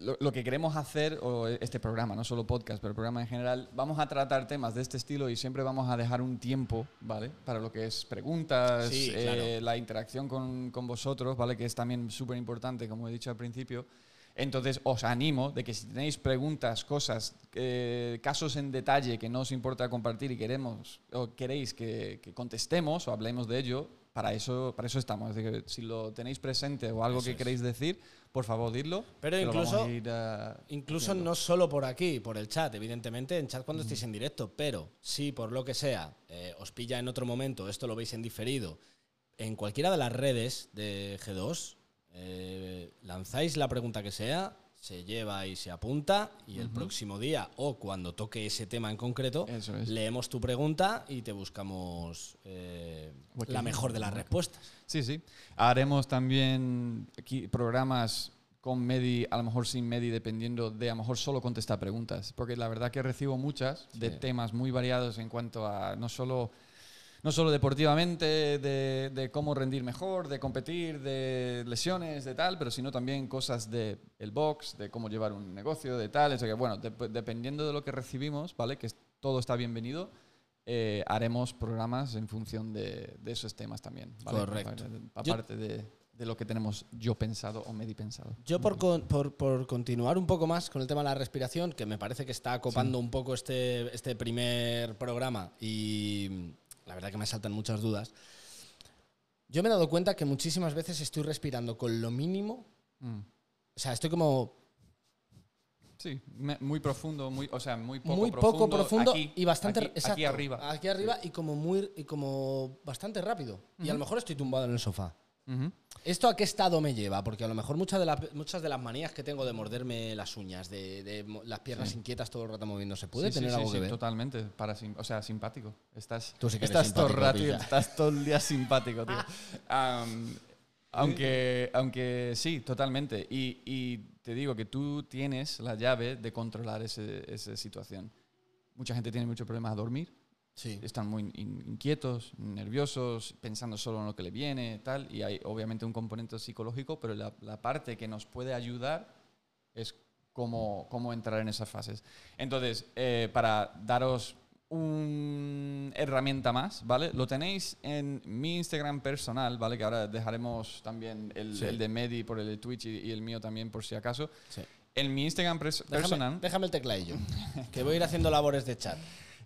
Speaker 2: lo, lo que queremos hacer, o este programa, no solo podcast, pero el programa en general, vamos a tratar temas de este estilo y siempre vamos a dejar un tiempo, ¿vale? Para lo que es preguntas,
Speaker 1: Sí,
Speaker 2: eh,
Speaker 1: claro.
Speaker 2: la interacción con, con vosotros, ¿vale? Que es también súper importante, como he dicho al principio. Entonces, os animo de que si tenéis preguntas, cosas, eh, casos en detalle que no os importa compartir y queremos o queréis que, que contestemos o hablemos de ello, para eso, para eso estamos. Es decir, que si lo tenéis presente o algo
Speaker 1: Eso
Speaker 2: que
Speaker 1: es.
Speaker 2: queréis decir, por favor, didlo.
Speaker 1: Pero incluso-
Speaker 2: ir, eh,
Speaker 1: Incluso
Speaker 2: viendo.
Speaker 1: no solo por aquí, por el chat, evidentemente, en chat cuando estéis en directo, pero si por lo que sea eh, os pilla en otro momento, esto lo veis en diferido, en cualquiera de las redes de G2, eh, lanzáis la pregunta que sea, se lleva y se apunta, y el próximo día o cuando toque ese tema en concreto,
Speaker 2: Eso es.
Speaker 1: leemos tu pregunta y te buscamos eh, la mejor de las respuestas.
Speaker 2: Sí, sí. Haremos también aquí programas con Medi, a lo mejor sin Medi, dependiendo de a lo mejor solo contestar preguntas. Porque la verdad que recibo muchas de
Speaker 1: Sí.
Speaker 2: temas muy variados en cuanto a no solo, no solo deportivamente, de, de cómo rendir mejor, de competir, de lesiones, de tal, pero sino también cosas de el box, de cómo llevar un negocio, de tal. Eso que, bueno, dep- dependiendo de lo que recibimos, ¿vale? Que todo está bienvenido. eh, haremos programas en función de, de esos temas también. ¿vale?
Speaker 1: Correcto.
Speaker 2: Aparte- de, de lo que tenemos yo pensado o Medi pensado.
Speaker 1: Yo por, con- por, por continuar un poco más con el tema de la respiración, que me parece que está copando un poco este, este primer programa y la verdad que me saltan muchas dudas. Yo me he dado cuenta que muchísimas veces estoy respirando con lo mínimo.
Speaker 2: Mm.
Speaker 1: O sea, estoy como
Speaker 2: Sí, muy profundo, muy, o sea, muy poco
Speaker 1: muy
Speaker 2: profundo.
Speaker 1: poco profundo
Speaker 2: aquí,
Speaker 1: y bastante
Speaker 2: aquí, aquí arriba.
Speaker 1: Aquí arriba y como muy y como bastante rápido. Y a lo mejor estoy tumbado en el sofá.
Speaker 2: Ujú.
Speaker 1: ¿Esto a qué estado me lleva? Porque a lo mejor muchas de, las muchas de las manías que tengo de morderme las uñas, de, de las piernas inquietas todo el rato moviéndose, ¿puede
Speaker 2: Sí, sí,
Speaker 1: tener
Speaker 2: sí,
Speaker 1: algo
Speaker 2: sí,
Speaker 1: que ver?
Speaker 2: Totalmente, para sim- o sea, simpático. Estás,
Speaker 1: Tú sí que
Speaker 2: estás todo rato,
Speaker 1: pilla.
Speaker 2: estás todo el día simpático, tío. Am, aunque, aunque sí, totalmente. Y, y te digo que tú tienes la llave de controlar ese- esa situación. Mucha gente tiene muchos problemas a dormir,
Speaker 1: Sí.
Speaker 2: están muy in- inquietos, nerviosos, pensando solo en lo que le viene, tal, y hay obviamente un componente psicológico, pero la, la parte que nos puede ayudar es cómo, cómo entrar en esas fases. Entonces, eh, para daros una herramienta más, ¿vale? Lo tenéis en mi Instagram personal, ¿vale? Que ahora dejaremos también el,
Speaker 1: Sí.
Speaker 2: el de Medi por el de Twitch y, y el mío también por si acaso.
Speaker 1: Sí.
Speaker 2: En mi Instagram
Speaker 1: Déjame,
Speaker 2: personal
Speaker 1: déjame el tecladillo, que voy a ir haciendo labores de chat.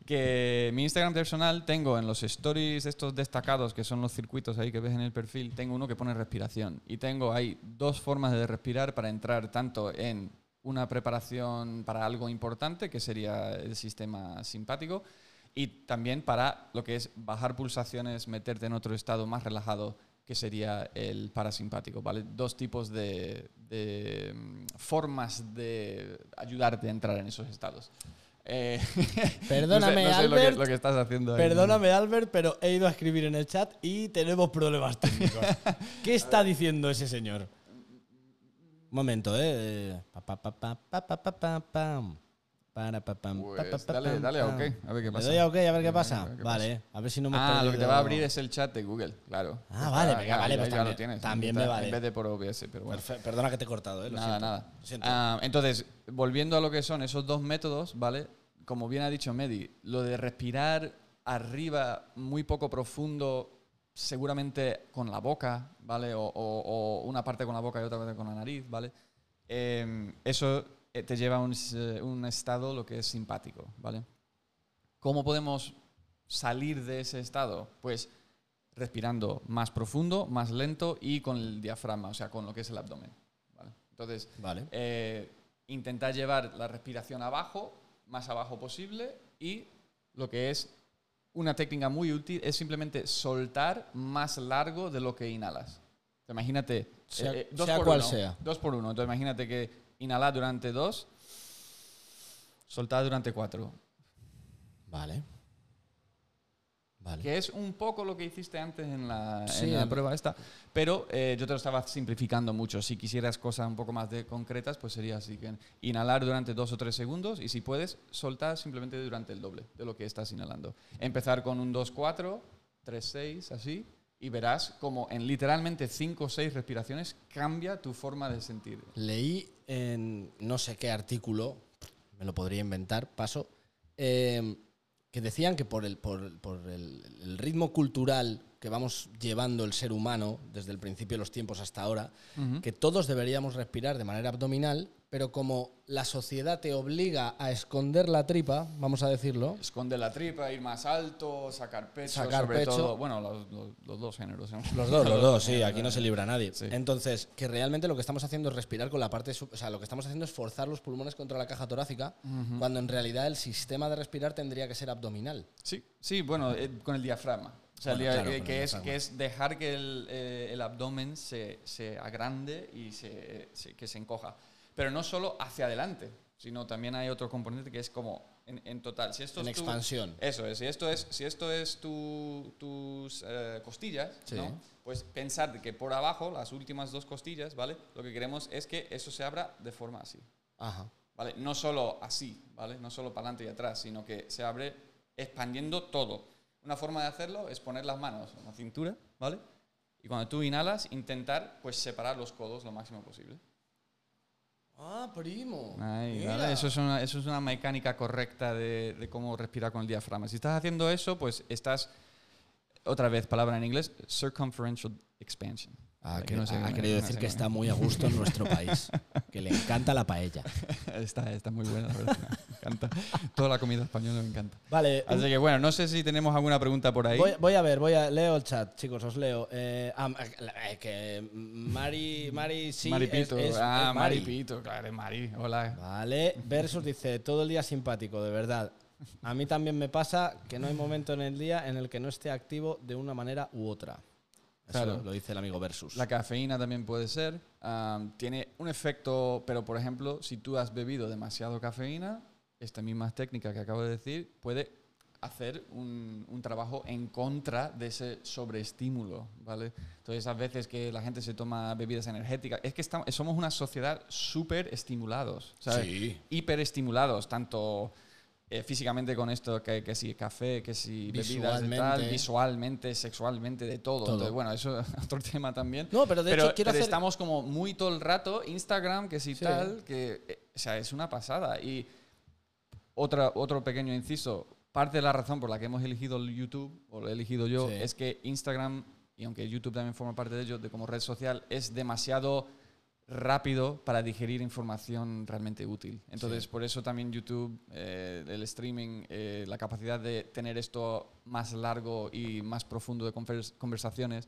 Speaker 2: Que mi Instagram personal tengo en los stories estos destacados, que son los circuitos ahí que ves en el perfil, tengo uno que pone respiración. Y tengo ahí dos formas de respirar para entrar tanto en una preparación para algo importante, que sería el sistema simpático, y también para lo que es bajar pulsaciones, meterte en otro estado más relajado, que sería el parasimpático, ¿vale? Dos tipos de, de, mm, formas de ayudarte a entrar en esos estados. Eh,
Speaker 1: Perdóname,
Speaker 2: no sé, no sé lo, que,
Speaker 1: Albert.
Speaker 2: lo que estás haciendo ahí.
Speaker 1: Perdóname, Albert, pero he ido a escribir en el chat y tenemos problemas técnicos. ¿Qué está diciendo ese señor? Un momento, ¿eh? Pa, pa, pa, Para, pa, pam, pa, pa,
Speaker 2: Pues
Speaker 1: pa,
Speaker 2: dale,
Speaker 1: pam,
Speaker 2: dale a. OK, a ver qué
Speaker 1: ¿Le
Speaker 2: pasa.
Speaker 1: doy a OK a ver qué
Speaker 2: A
Speaker 1: pasa?
Speaker 2: ver qué
Speaker 1: Vale, a ver si no me
Speaker 2: Ah, lo que te va a abrir es el chat de Google, claro.
Speaker 1: Ah, vale,
Speaker 2: Ah,
Speaker 1: venga, vale, pues
Speaker 2: ya
Speaker 1: también-
Speaker 2: lo tienes.
Speaker 1: también me vale.
Speaker 2: En vez de por OBS, pero bueno.
Speaker 1: Perfe- Perdona que te he cortado, ¿eh? Lo
Speaker 2: nada,
Speaker 1: siento.
Speaker 2: nada.
Speaker 1: Lo siento.
Speaker 2: Ah, entonces, volviendo a lo que son esos dos métodos, ¿vale? Como bien ha dicho Medi, lo de respirar arriba, muy poco profundo, seguramente con la boca, ¿vale? O, o- o una parte con la boca y otra parte con la nariz, ¿vale? Eh, eso eh, te lleva a un, s- un estado lo que es simpático, ¿vale? ¿Cómo podemos salir de ese estado? Pues respirando más profundo, más lento y con el diafragma, o sea, con lo que es el abdomen. ¿vale? Entonces,
Speaker 1: Vale.
Speaker 2: eh, intentar llevar la respiración abajo, más abajo posible, y lo que es una técnica muy útil es simplemente soltar más largo de lo que inhalas. Imagínate,
Speaker 1: Sea-
Speaker 2: eh, eh, dos
Speaker 1: sea
Speaker 2: por
Speaker 1: cual
Speaker 2: uno,
Speaker 1: sea.
Speaker 2: Dos por uno. Entonces imagínate que inhalar durante dos, soltar durante cuatro.
Speaker 1: Vale. Vale.
Speaker 2: Que es un poco lo que hiciste antes en la,
Speaker 1: Sí,
Speaker 2: en la prueba esta. Pero eh, yo te lo estaba simplificando mucho. Si quisieras cosas un poco más de concretas, pues sería así. Que inhalar durante dos o tres segundos y si puedes, soltar simplemente durante el doble de lo que estás inhalando. Empezar con un 2-4, 3-6, así. Y verás como en literalmente 5 o 6 respiraciones cambia tu forma de sentir.
Speaker 1: Leí en no sé qué artículo, me lo podría inventar, paso, eh, que decían que por, el, por, por el, el ritmo cultural que vamos llevando el ser humano desde el principio de los tiempos hasta ahora, que todos deberíamos respirar de manera abdominal, pero como la sociedad te obliga a esconder la tripa, vamos a decirlo,
Speaker 2: Esconde la tripa, ir más alto, sacar pecho,
Speaker 1: Sacar
Speaker 2: sobre
Speaker 1: pecho.
Speaker 2: todo. Bueno, los, los- los dos géneros. ¿no?
Speaker 1: Los dos, los dos, sí, aquí no se libra nadie.
Speaker 2: Sí.
Speaker 1: Entonces, que realmente lo que estamos haciendo es respirar con la parte, o sea, lo que estamos haciendo es forzar los pulmones contra la caja torácica, cuando en realidad el sistema de respirar tendría que ser abdominal.
Speaker 2: Sí, sí, bueno, eh, con el diafragma. O sea, el
Speaker 1: Bueno, claro,
Speaker 2: eh,
Speaker 1: con
Speaker 2: que,
Speaker 1: el
Speaker 2: es, que es dejar que el, eh, el abdomen se, se agrande y se, se- que se encoja. Pero no solo hacia adelante, sino también hay otro componente que es como en, en total. Si esto
Speaker 1: En
Speaker 2: es tu-
Speaker 1: expansión.
Speaker 2: eso es, si esto es, si esto es tu- tus eh, costillas,
Speaker 1: Sí.
Speaker 2: ¿no? pues pensar que por abajo, las últimas dos costillas, ¿vale? Lo que queremos es que eso se abra de forma así.
Speaker 1: Ajá.
Speaker 2: ¿vale? No solo así, ¿vale? No solo para adelante y atrás, sino que se abre expandiendo todo. Una forma de hacerlo es poner las manos en la cintura, ¿vale? Y cuando tú inhalas, intentar pues separar los codos lo máximo posible.
Speaker 1: Ah, primo.
Speaker 2: Eso, es una, eso es una mecánica correcta de, de cómo respirar con el diafragma. Si estás haciendo eso, pues estás, otra vez, palabra en inglés, circumferential expansion.
Speaker 1: Ha,
Speaker 2: Aquí
Speaker 1: que-
Speaker 2: no sé
Speaker 1: ha querido
Speaker 2: no
Speaker 1: decir
Speaker 2: sé
Speaker 1: que está muy a gusto en nuestro país, que le encanta la paella.
Speaker 2: está, está muy buena, la verdad. Me encanta. Toda la comida española me encanta.
Speaker 1: Vale,
Speaker 2: Así que bueno, no sé si tenemos alguna pregunta por ahí.
Speaker 1: Voy, voy a ver, voy a leo el chat, chicos, os leo. Eh, ah, que Mari, Mari sí
Speaker 2: Maripito,
Speaker 1: es, es-
Speaker 2: ah,
Speaker 1: es Mari.
Speaker 2: Maripito, claro, es Mari, hola.
Speaker 1: Vale, Versus dice, todo el día simpático, de verdad. A mí también me pasa que no hay momento en el día en el que no esté activo de una manera u otra. Eso
Speaker 2: Claro.
Speaker 1: lo dice el amigo Versus.
Speaker 2: La cafeína también puede ser, tiene un efecto, pero por ejemplo, si tú has bebido demasiado cafeína, esta misma técnica que acabo de decir puede hacer un, un trabajo en contra de ese sobreestímulo, ¿vale? Entonces, a veces que la gente se toma bebidas energéticas, es que estamos, somos una sociedad súper estimulados, ¿sabes?
Speaker 1: Sí.
Speaker 2: Hiperestimulados, tanto eh, físicamente con esto, que, que si café, que si bebidas de tal,
Speaker 1: Visualmente.
Speaker 2: sexualmente, de todo.
Speaker 1: Todo.
Speaker 2: Entonces, bueno, eso es otro tema también.
Speaker 1: No, pero de hecho quiero
Speaker 2: pero
Speaker 1: hacer-
Speaker 2: estamos como muy todo el rato, Instagram, que si
Speaker 1: Sí.
Speaker 2: tal, que, eh, o sea, es una pasada. Y otra, otro pequeño inciso, parte de la razón por la que hemos elegido el YouTube, o lo he elegido yo,
Speaker 1: Sí.
Speaker 2: es que Instagram, y aunque YouTube también forma parte de ello, de como red social, es demasiado rápido para digerir información realmente útil. Entonces,
Speaker 1: Sí.
Speaker 2: por eso también YouTube, eh, el streaming, eh, la capacidad de tener esto más largo y más profundo de convers- conversaciones,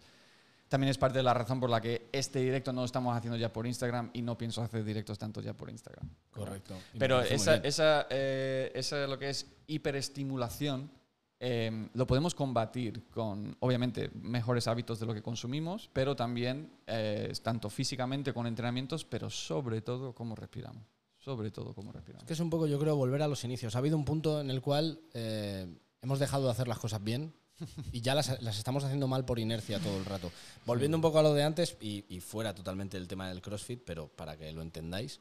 Speaker 2: también es parte de la razón por la que este directo no lo estamos haciendo ya por Instagram y no pienso hacer directos tanto ya por Instagram.
Speaker 1: Correcto.
Speaker 2: Pero esa, esa, eh, esa lo que es hiperestimulación eh, lo podemos combatir con, obviamente, mejores hábitos de lo que consumimos, pero también eh, tanto físicamente con entrenamientos, pero sobre todo cómo respiramos. Sobre todo cómo respiramos.
Speaker 1: Es que es un poco, yo creo, volver a los inicios. Ha habido un punto en el cual eh, hemos dejado de hacer las cosas bien y ya las, las estamos haciendo mal por inercia todo el rato. Volviendo un poco a lo de antes y, y fuera totalmente del tema del CrossFit, pero para que lo entendáis.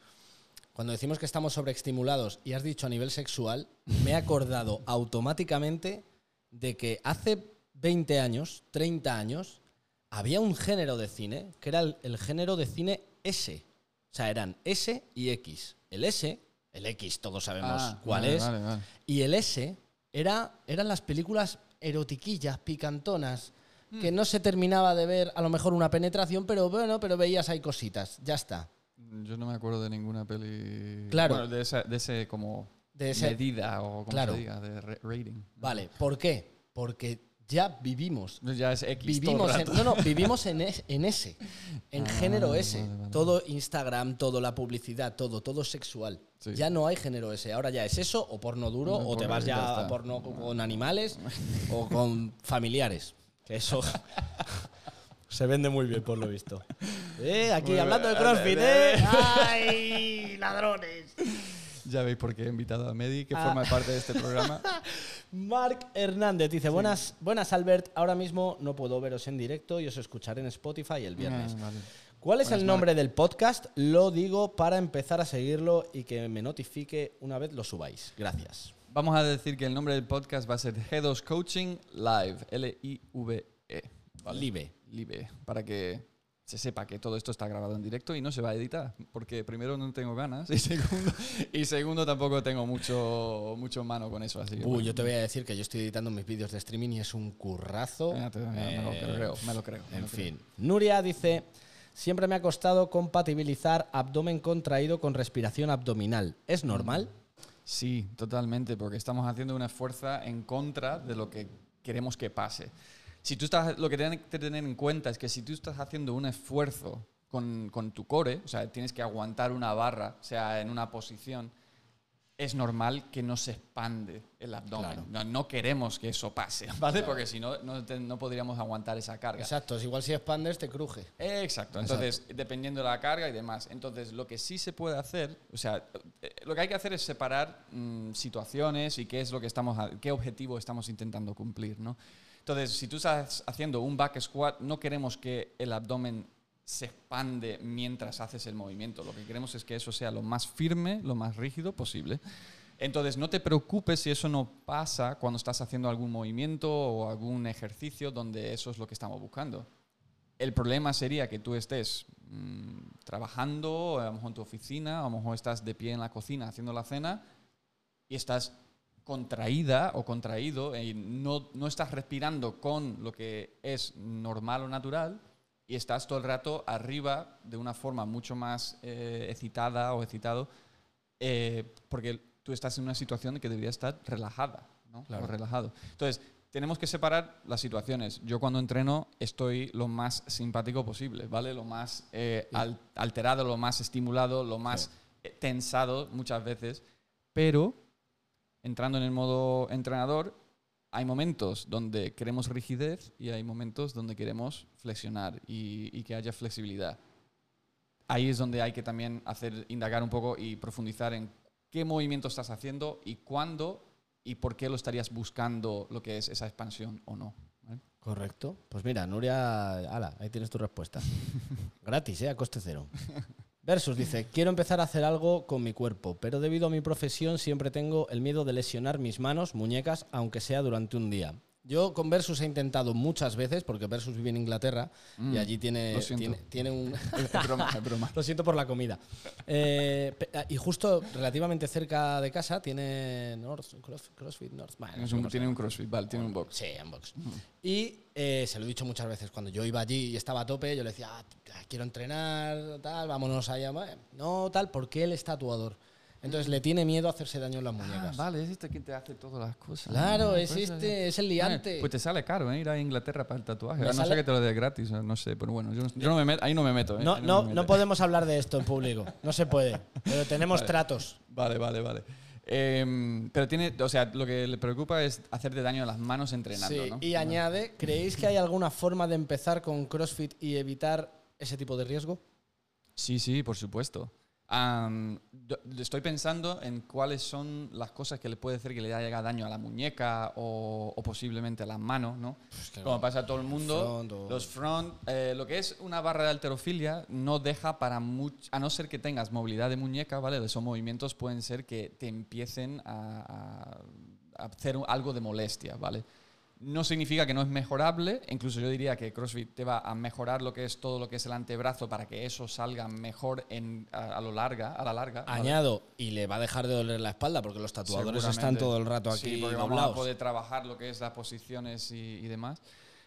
Speaker 1: Cuando decimos que estamos sobreestimulados y has dicho a nivel sexual, me he acordado automáticamente de que hace 20 años, 30 años, había un género de cine que era el, el género de cine S. O sea, eran S y X. El S, el X todos sabemos
Speaker 2: Ah,
Speaker 1: cuál
Speaker 2: vale,
Speaker 1: es,
Speaker 2: vale, vale.
Speaker 1: y el S era, eran las películas erotiquillas, picantonas, que
Speaker 2: Hmm.
Speaker 1: no se terminaba de ver a lo mejor una penetración, pero bueno, pero veías ahí cositas, ya está.
Speaker 2: Yo no me acuerdo de ninguna peli.
Speaker 1: Claro.
Speaker 2: Bueno, de, esa- de ese como
Speaker 1: De ese-
Speaker 2: medida o como
Speaker 1: Claro.
Speaker 2: se diga, de ra- rating.
Speaker 1: Vale, ¿por qué? Porque ya vivimos
Speaker 2: Ya es X. todo el
Speaker 1: Vivimos en,
Speaker 2: rato.
Speaker 1: no, no, vivimos en, es- en ese, en
Speaker 2: Ah,
Speaker 1: género S.
Speaker 2: vale, vale.
Speaker 1: Todo Instagram, todo la publicidad, todo, todo sexual.
Speaker 2: Sí.
Speaker 1: Ya no hay género S. Ahora ya es eso, o porno duro,
Speaker 2: No,
Speaker 1: o te vas
Speaker 2: ya
Speaker 1: ya
Speaker 2: está.
Speaker 1: a porno con animales, o con familiares. Que eso se vende muy bien, por lo visto. Eh, aquí
Speaker 2: Muy
Speaker 1: hablando de. CrossFit, ¿eh? ¡Ay, ladrones!
Speaker 2: Ya veis por qué he invitado a Medi, que
Speaker 1: Ah.
Speaker 2: forma parte de este programa.
Speaker 1: Marc Hernández dice, buenas, buenas Albert, ahora mismo no puedo veros en directo y os escucharé en Spotify el viernes.
Speaker 2: Ah, vale.
Speaker 1: ¿Cuál es
Speaker 2: Buenas,
Speaker 1: el nombre del podcast? Lo digo para empezar a seguirlo y que me notifique una vez lo subáis. Gracias.
Speaker 2: Vamos a decir que el nombre del podcast va a ser G2 Coaching Live, L-I-V-E. ¿vale?
Speaker 1: Live.
Speaker 2: Live, para que se sepa que todo esto está grabado en directo y no se va a editar, porque primero no tengo ganas y segundo, y segundo tampoco tengo mucho, mucho mano con eso. Así que,
Speaker 1: Uy,
Speaker 2: bueno.
Speaker 1: yo te voy a decir que yo estoy editando mis vídeos de streaming y es un currazo.
Speaker 2: Te- me, lo
Speaker 1: Eh,
Speaker 2: creo, me lo creo. me
Speaker 1: En
Speaker 2: lo creo.
Speaker 1: fin. Nuria dice, siempre me ha costado compatibilizar abdomen contraído con respiración abdominal. ¿Es normal?
Speaker 2: Sí, totalmente, porque estamos haciendo una fuerza en contra de lo que queremos que pase. Si tú estás, lo que tienes que tener en cuenta es que si tú estás haciendo un esfuerzo con, con tu core, o sea, tienes que aguantar una barra, o sea, en una posición, es normal que no se expande el abdomen.
Speaker 1: Claro.
Speaker 2: No, no queremos que eso pase, ¿vale? Porque si no, no, te- no podríamos aguantar esa carga.
Speaker 1: Exacto, es igual si expandes te cruje.
Speaker 2: Exacto. Entonces, dependiendo de la carga y demás. Entonces, lo que sí se puede hacer, o sea, eh, lo que hay que hacer es separar mm, situaciones y qué es lo que estamos, qué objetivo estamos intentando cumplir, ¿no? Entonces, si tú estás haciendo un back squat, no queremos que el abdomen se expande mientras haces el movimiento. Lo que queremos es que eso sea lo más firme, lo más rígido posible. Entonces, no te preocupes si eso no pasa cuando estás haciendo algún movimiento o algún ejercicio donde eso es lo que estamos buscando. El problema sería que tú estés mm, trabajando, a lo mejor en tu oficina, a lo mejor estás de pie en la cocina haciendo la cena y estás contraída o contraído y no, no estás respirando con lo que es normal o natural y estás todo el rato arriba de una forma mucho más eh, excitada o excitado eh, porque tú estás en una situación que debería estar relajada ¿no?
Speaker 1: Claro.
Speaker 2: o relajado. Entonces, tenemos que separar las situaciones. Yo cuando entreno estoy lo más simpático posible, ¿vale? Lo más eh, al- alterado, lo más estimulado, lo más tensado muchas veces, pero entrando en el modo entrenador, hay momentos donde queremos rigidez y hay momentos donde queremos flexionar y, y que haya flexibilidad. Ahí es donde hay que también hacer, indagar un poco y profundizar en qué movimiento estás haciendo y cuándo y por qué lo estarías buscando lo que es esa expansión o no. ¿vale?
Speaker 1: Correcto. Pues mira, Nuria, ala, ahí tienes tu respuesta. Gratis, ¿eh? A coste cero. Versus dice, quiero empezar a hacer algo con mi cuerpo, pero debido a mi profesión siempre tengo el miedo de lesionar mis manos, muñecas, aunque sea durante un día. Yo con Versus he intentado muchas veces, porque Versus vive en Inglaterra y allí tiene,
Speaker 2: Mm.
Speaker 1: tiene, tiene un...
Speaker 2: Es broma, es broma.
Speaker 1: Lo siento por la comida. Eh, pe- y justo relativamente cerca de casa tiene North, Cross- CrossFit North. Bueno,
Speaker 2: Es un- tiene un crossfit, vale, tiene un box.
Speaker 1: Sí, en box. Y eh, se lo he dicho muchas veces, cuando yo iba allí y estaba a tope, yo le decía, "Ah, quiero entrenar, tal, vámonos allá. No, tal, porque él es tatuador. Entonces le tiene miedo a hacerse daño en las muñecas.
Speaker 2: Ah, vale, es este que te hace todas las cosas.
Speaker 1: Claro,
Speaker 2: Ah,
Speaker 1: es
Speaker 2: pues,
Speaker 1: este, es el liante.
Speaker 2: Pues te sale caro ¿eh? ir a Inglaterra para el tatuaje.
Speaker 1: Me
Speaker 2: A no sé que te lo dé gratis, no sé, pero bueno, yo, no- yo no me met- ahí no me meto. ¿eh?
Speaker 1: No, no,
Speaker 2: me
Speaker 1: no
Speaker 2: meto.
Speaker 1: podemos hablar de esto en público. No se puede. Pero tenemos
Speaker 2: Vale.
Speaker 1: tratos.
Speaker 2: Vale, vale, vale. Em, pero tiene, o sea, lo que le preocupa es hacerte daño a las manos entrenando,
Speaker 1: Sí,
Speaker 2: ¿no?
Speaker 1: y añade, ¿creéis que hay alguna forma de empezar con CrossFit y evitar ese tipo de riesgo?
Speaker 2: Sí, sí, por supuesto. Yo- estoy pensando en cuáles son las cosas que le puede hacer que le haga daño a la muñeca o, o posiblemente a las manos, ¿no? Como pasa a todo el mundo,
Speaker 1: Front o-
Speaker 2: los front, eh, lo que es una barra de alterofilia no deja para mucho, a no ser que tengas movilidad de muñeca, ¿vale? Esos movimientos pueden ser que te empiecen a, a- a hacer algo de molestia, ¿vale? No significa que no es mejorable, incluso yo diría que CrossFit te va a mejorar lo que es todo lo que es el antebrazo para que eso salga mejor en, a, a lo larga, a la larga. ¿vale?
Speaker 1: Añado, y le va a dejar de doler la espalda porque los tatuadores están todo el rato
Speaker 2: Sí,
Speaker 1: aquí
Speaker 2: porque vamos a poder trabajar lo que es las posiciones y, y demás.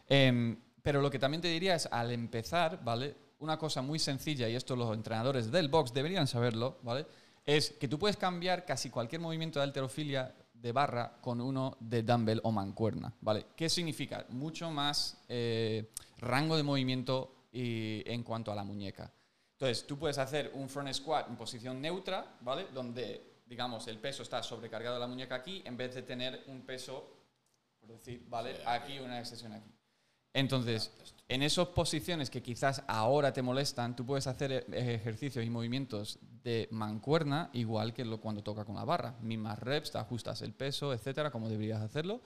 Speaker 2: Em, pero lo que también te diría es, al empezar, ¿vale? Una cosa muy sencilla, y esto los entrenadores del box deberían saberlo, ¿vale? Es que tú puedes cambiar casi cualquier movimiento de alterofilia de barra con uno de dumbbell o mancuerna, ¿vale? ¿Qué significa? Mucho más eh, rango de movimiento y- en cuanto a la muñeca. Entonces, tú puedes hacer un front squat en posición neutra, ¿vale? Donde, digamos, el peso está sobrecargado de la muñeca aquí, en vez de tener un peso, por decir, ¿vale? Aquí una extensión aquí. Entonces, en esas posiciones que quizás ahora te molestan, tú puedes hacer eh, ejercicios y movimientos de mancuerna igual que lo cuando toca con la barra. Mismas reps, te ajustas el peso, etcétera, como deberías hacerlo.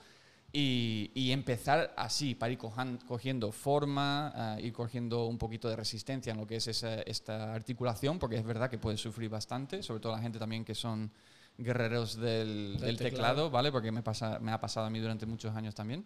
Speaker 2: Y, y empezar así, para ir cojan- cogiendo forma, eh, ir cogiendo un poquito de resistencia en lo que es esa- esta articulación, porque es verdad que puedes sufrir bastante, sobre todo la gente también que son guerreros del,
Speaker 1: Del
Speaker 2: del
Speaker 1: teclado.
Speaker 2: teclado, ¿vale? Porque me, pasa, me ha pasado a mí durante muchos años también.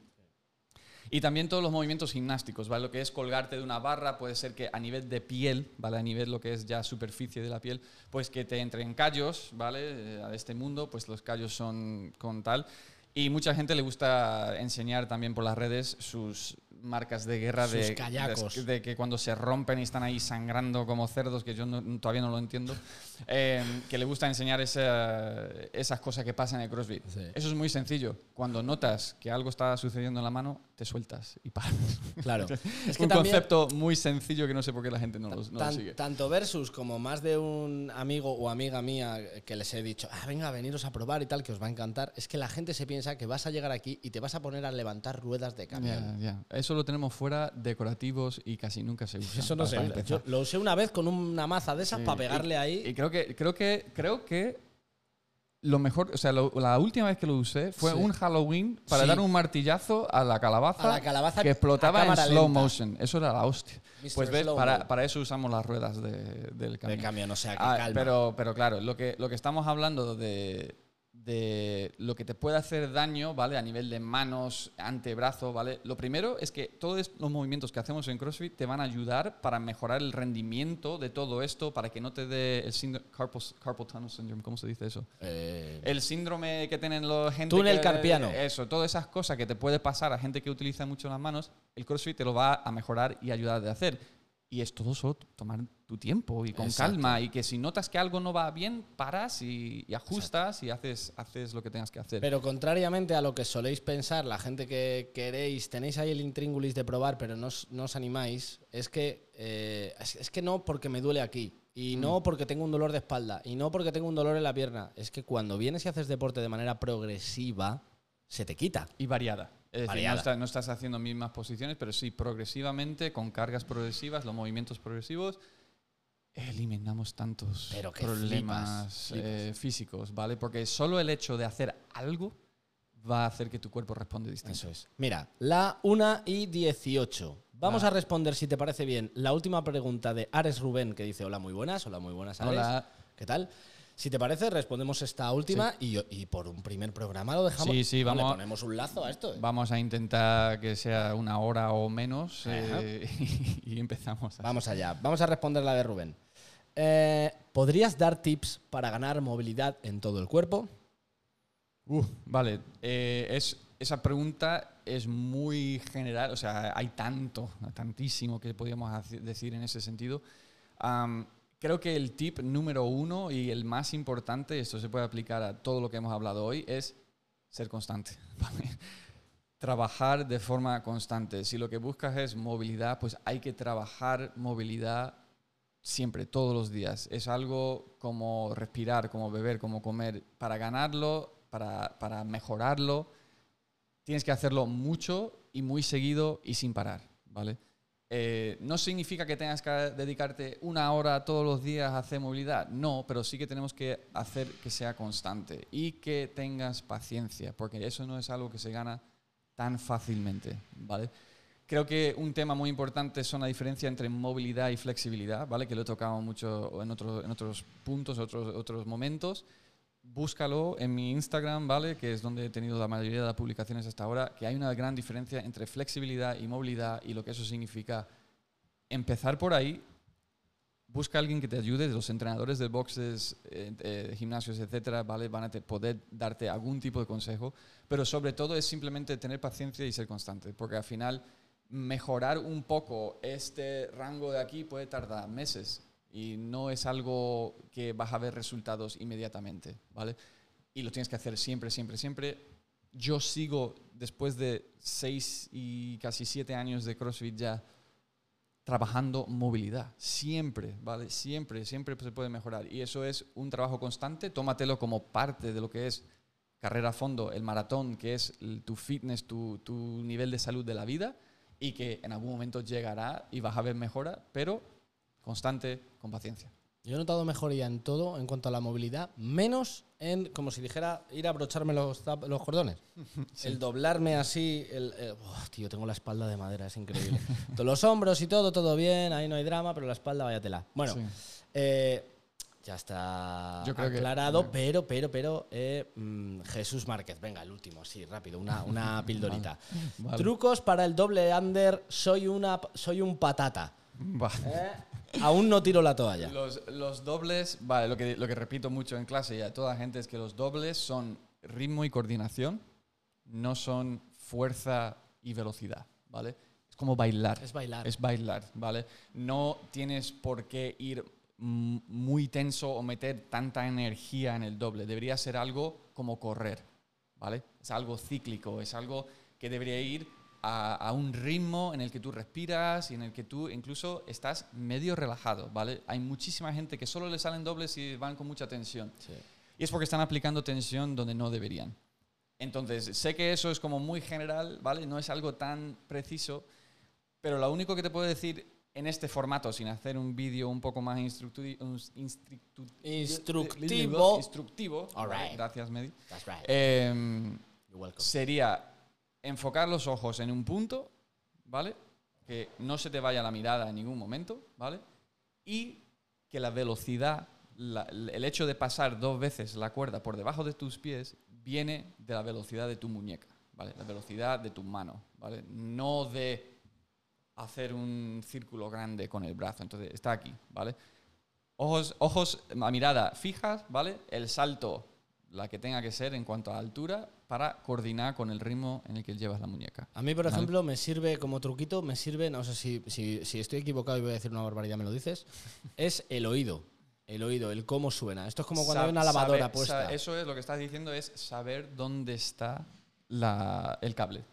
Speaker 2: Y también todos los movimientos gimnásticos, ¿vale? Lo que es colgarte de una barra, puede ser que a nivel de piel, ¿vale? A nivel lo que es ya superficie de la piel, pues que te entren callos, ¿vale? Eh, A este mundo, pues los callos son con tal. Y mucha gente le gusta enseñar también por las redes sus marcas de guerra
Speaker 1: Sus
Speaker 2: de, de, de que cuando se rompen y están ahí sangrando como cerdos, que yo no- todavía no lo entiendo, eh, que le gusta enseñar esa- esas cosas que pasan en el CrossFit.
Speaker 1: Sí.
Speaker 2: Eso es muy sencillo. Cuando notas que algo está sucediendo en la mano, te sueltas y paras.
Speaker 1: Claro. Es que
Speaker 2: un
Speaker 1: también-
Speaker 2: concepto muy sencillo que no sé por qué la gente no lo, no lo sigue.
Speaker 1: tanto versus como más de un amigo o amiga mía que les he dicho, ah, venga, veniros a probar y tal, que os va a encantar, es que la gente se piensa que vas a llegar aquí y te vas a poner a levantar ruedas de camión.
Speaker 2: Eso lo tenemos fuera decorativos y casi nunca se usa.
Speaker 1: Eso no se usa. Yo lo usé una vez con una maza de esas
Speaker 2: Sí,
Speaker 1: para
Speaker 2: y-
Speaker 1: pegarle
Speaker 2: Y
Speaker 1: ahí.
Speaker 2: creo que, creo que, creo que lo mejor, o sea, lo- la última vez que lo usé fue
Speaker 1: Sí.
Speaker 2: un Halloween para
Speaker 1: Sí.
Speaker 2: dar un martillazo a la calabaza,
Speaker 1: A la calabaza
Speaker 2: que explotaba en slow
Speaker 1: lenta.
Speaker 2: motion. Eso era la hostia.
Speaker 1: Mr.
Speaker 2: Pues ves, para, para eso usamos las ruedas de- del
Speaker 1: de
Speaker 2: camión.
Speaker 1: camión, o sea, que
Speaker 2: Ah,
Speaker 1: calma.
Speaker 2: pero, pero claro, lo que, lo que estamos hablando de, de lo que te puede hacer daño, ¿vale? A nivel de manos, antebrazo, ¿vale? Lo primero es que todos los movimientos que hacemos en CrossFit te van a ayudar para mejorar el rendimiento de todo esto, para que no te dé el síndrome, carpal, carpal tunnel syndrome, ¿cómo se dice eso?
Speaker 1: Eh,
Speaker 2: El síndrome que tienen los gente
Speaker 1: Túnel
Speaker 2: que-
Speaker 1: carpiano.
Speaker 2: Eso, todas esas cosas que te puede pasar a gente que utiliza mucho las manos, el CrossFit te lo va a mejorar y ayudar de hacer. Y es todo solo tomar tu tiempo y con
Speaker 1: Exacto.
Speaker 2: calma y que si notas que algo no va bien, paras y, y ajustas y haces, haces lo que tengas que hacer.
Speaker 1: Pero contrariamente a lo que soléis pensar, la gente que queréis, tenéis ahí el intríngulis de probar, pero no os, no os animáis, es que, eh, es, es que no porque me duele aquí, y
Speaker 2: Mm.
Speaker 1: no porque tengo un dolor de espalda, y no porque tengo un dolor en la pierna. Es que cuando vienes y haces deporte de manera progresiva, se te quita.
Speaker 2: y variada. Es decir. No, estás, no estás haciendo mismas posiciones, pero sí progresivamente, con cargas progresivas, los movimientos progresivos, eliminamos tantos
Speaker 1: Pero
Speaker 2: problemas
Speaker 1: flipas, flipas.
Speaker 2: eh, físicos, ¿vale? Porque solo el hecho de hacer algo va a hacer que tu cuerpo responda distinto.
Speaker 1: Eso es. Mira, la 1 y 18. Vamos
Speaker 2: Va.
Speaker 1: a responder, si te parece bien, la última pregunta de Ares Rubén, que dice, hola, muy buenas, hola, muy buenas, Ares.
Speaker 2: Hola.
Speaker 1: ¿Qué tal? Si te parece, respondemos esta última y, yo- y por un primer programa lo dejamos.
Speaker 2: Sí, sí,
Speaker 1: le
Speaker 2: vamos a-
Speaker 1: ponemos un lazo a esto. ¿eh?
Speaker 2: Vamos a intentar que sea una hora o menos eh, y empezamos.
Speaker 1: Vamos allá. Vamos a responder la de Rubén. Eh, ¿Podrías dar tips para ganar movilidad en todo el cuerpo?
Speaker 2: Uh, vale, eh, es, esa pregunta es muy general, o sea, hay tanto, tantísimo que podríamos decir en ese sentido. Am, creo que el tip número uno y el más importante, esto se puede aplicar a todo lo que hemos hablado hoy, es ser constante. ¿vale? Trabajar de forma constante. Si lo que buscas es movilidad, pues hay que trabajar movilidad siempre, todos los días. Es algo como respirar, como beber, como comer. Para ganarlo, para, para mejorarlo, tienes que hacerlo mucho y muy seguido y sin parar, ¿vale? Eh, no significa que tengas que dedicarte una hora todos los días a hacer movilidad, no, pero sí que tenemos que hacer que sea constante y que tengas paciencia, porque eso no es algo que se gana tan fácilmente, ¿vale? Creo que un tema muy importante son la diferencia entre movilidad y flexibilidad, ¿vale? Que lo he tocado mucho en, otro- en otros puntos, otros, otros momentos. Búscalo en mi Instagram, ¿vale? Que es donde he tenido la mayoría de las publicaciones hasta ahora, que hay una gran diferencia entre flexibilidad y movilidad y lo que eso significa. Empezar por ahí, busca a alguien que te ayude, de los entrenadores de boxes, eh, eh, gimnasios, etcétera, ¿vale? Van a te- poder darte algún tipo de consejo, pero sobre todo es simplemente tener paciencia y ser constante, porque al final mejorar un poco este rango de aquí puede tardar meses y no es algo que vas a ver resultados inmediatamente, ¿vale? Y lo tienes que hacer siempre, siempre, siempre. Yo sigo, después de seis y casi siete años de CrossFit ya, trabajando movilidad. Siempre, ¿vale? Siempre, siempre se puede mejorar. Y eso es un trabajo constante. Tómatelo como parte de lo que es carrera a fondo, el maratón, que es tu fitness, tu, tu nivel de salud de la vida, y que en algún momento llegará y vas a ver mejora, pero constante, con paciencia.
Speaker 1: Yo he notado mejoría en todo en cuanto a la movilidad, menos en, como si dijera, ir a abrocharme los, los cordones. El doblarme así, el, el- tío, tengo la espalda de madera, es increíble. Los hombros y todo, todo bien, ahí no hay drama, pero la espalda, vaya tela. Bueno,
Speaker 2: Sí.
Speaker 1: eh, Ya está
Speaker 2: Yo creo que-
Speaker 1: aclarado, pero, pero, pero, eh, mm, Jesús Márquez, venga, el último, sí, rápido, una, una pildorita.
Speaker 2: vale.
Speaker 1: Trucos para el doble under, soy, una, soy un patata.
Speaker 2: Vale.
Speaker 1: Eh, Aún no tiro la toalla.
Speaker 2: Los, los dobles, vale, lo que, lo que repito mucho en clase y a toda la gente es que los dobles son ritmo y coordinación, no son fuerza y velocidad, ¿vale? Es como bailar.
Speaker 1: Es bailar.
Speaker 2: Es bailar, ¿vale? No tienes por qué ir muy tenso o meter tanta energía en el doble. Debería ser algo como correr, ¿vale? Es algo cíclico, es algo que debería ir a, a un ritmo en el que tú respiras y en el que tú incluso estás medio relajado, ¿vale? Hay muchísima gente que solo le salen dobles y van con mucha tensión.
Speaker 1: Sí.
Speaker 2: Y es porque están aplicando tensión donde no deberían. Entonces, sé que eso es como muy general, ¿vale? No es algo tan preciso, pero lo único que te puedo decir en este formato, sin hacer un vídeo un poco más instructi- un instructu-
Speaker 1: Instructivo.
Speaker 2: instructivo
Speaker 1: All right.
Speaker 2: Gracias, Medi.
Speaker 1: That's right.
Speaker 2: Em,
Speaker 1: You're welcome.
Speaker 2: sería enfocar los ojos en un punto, ¿vale? Que no se te vaya la mirada en ningún momento, ¿vale? Y que la velocidad, la- el hecho de pasar dos veces la cuerda por debajo de tus pies viene de la velocidad de tu muñeca, ¿vale? La velocidad de tu mano, ¿vale? No de hacer un círculo grande con el brazo. Entonces, está aquí, ¿vale? Ojos, ojos, a mirada fijas, ¿vale? El salto, la que tenga que ser en cuanto a altura, para coordinar con el ritmo en el que llevas la muñeca.
Speaker 1: A mí, por
Speaker 2: Vale.
Speaker 1: ejemplo, me sirve como truquito, me sirve, no sé si, si, si estoy equivocado y voy a decir una barbaridad, me lo dices, es el oído. El oído, el cómo suena. Esto es como cuando
Speaker 2: Sab-
Speaker 1: hay una lavadora puesta.
Speaker 2: eso es lo que estás diciendo, es saber dónde está la- el cable.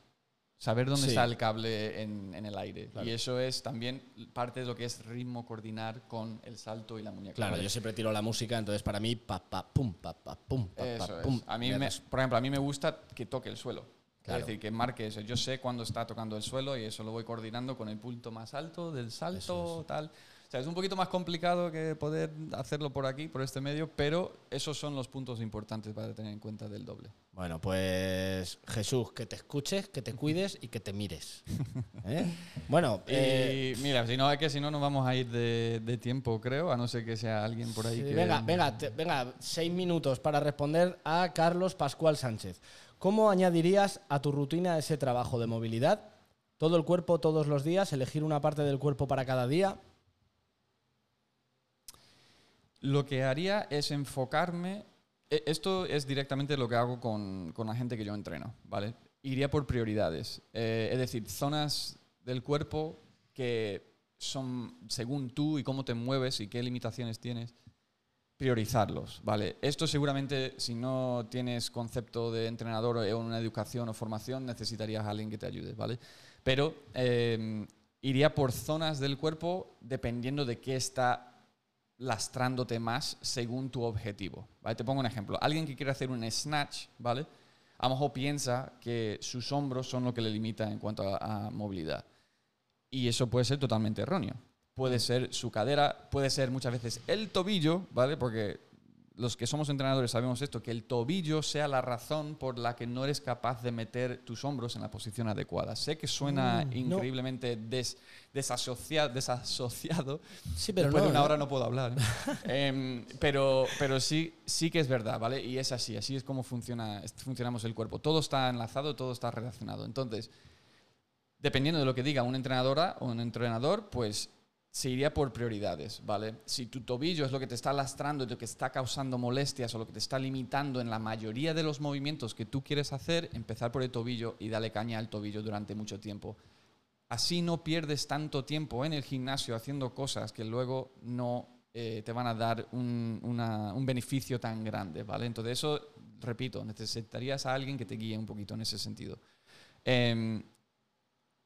Speaker 2: Saber dónde
Speaker 1: Sí.
Speaker 2: está el cable en, en el aire.
Speaker 1: Claro.
Speaker 2: Y eso es también parte de lo que es ritmo coordinar con el salto y la muñeca.
Speaker 1: Claro, yo siempre tiro la música, entonces para mí, pa, pa, pum, pa, pa, pum, pa, pa,
Speaker 2: Eso es.
Speaker 1: pum.
Speaker 2: A mí
Speaker 1: Me
Speaker 2: por ejemplo, a mí me gusta que toque el suelo.
Speaker 1: Claro.
Speaker 2: Es decir, que marque eso. Yo sé cuándo está tocando el suelo y eso lo voy coordinando con el punto más alto del salto,
Speaker 1: Eso
Speaker 2: tal. O sea, es un poquito más complicado que poder hacerlo por aquí, por este medio, pero esos son los puntos importantes para tener en cuenta del doble.
Speaker 1: Bueno, pues Jesús, que te escuches, que te cuides y que te mires. ¿Eh? Bueno, eh,
Speaker 2: y mira, si no, es que si no nos vamos a ir de, de tiempo, creo, a no ser que sea alguien por ahí
Speaker 1: sí,
Speaker 2: que...
Speaker 1: venga, venga, te- venga, seis minutos para responder a Carlos Pascual Sánchez. ¿Cómo añadirías a tu rutina ese trabajo de movilidad? Todo el cuerpo todos los días, elegir una parte del cuerpo para cada día.
Speaker 2: Lo que haría es enfocarme. e- Esto es directamente lo que hago con, con la gente que yo entreno, ¿vale? Iría por prioridades. Eh, es decir, zonas del cuerpo que son según tú y cómo te mueves y qué limitaciones tienes, priorizarlos, ¿vale? Esto seguramente, si no tienes concepto de entrenador o una educación o formación, necesitarías a alguien que te ayude, ¿vale? Pero eh, iría por zonas del cuerpo dependiendo de qué está lastrándote más según tu objetivo. ¿vale? Te pongo un ejemplo. Alguien que quiere hacer un snatch, ¿vale? A lo mejor piensa que sus hombros son lo que le limita en cuanto a, a movilidad. Y eso puede ser totalmente erróneo. Puede ser su cadera, puede ser muchas veces el tobillo, ¿vale? Porque los que somos entrenadores sabemos esto, que el tobillo sea la razón por la que no eres capaz de meter tus hombros en la posición adecuada. Sé que suena
Speaker 1: Mm, no.
Speaker 2: increíblemente des- desasocia- desasociado,
Speaker 1: Sí, pero
Speaker 2: Después
Speaker 1: no.
Speaker 2: de una
Speaker 1: ¿eh?
Speaker 2: hora no puedo hablar. ¿eh? Pero pero sí, sí que es verdad, ¿vale? Y es así, así es como funciona, funcionamos el cuerpo. Todo está enlazado, todo está relacionado. Entonces, dependiendo de lo que diga una entrenadora o un entrenador, pues se iría por prioridades, ¿vale? Si tu tobillo es lo que te está lastrando lo que está causando molestias o lo que te está limitando en la mayoría de los movimientos que tú quieres hacer, empezar por el tobillo y darle caña al tobillo durante mucho tiempo. Así no pierdes tanto tiempo en el gimnasio haciendo cosas que luego no eh, te van a dar un, un beneficio tan grande, ¿vale? Entonces eso, repito, necesitarías a alguien que te guíe un poquito en ese sentido. Em,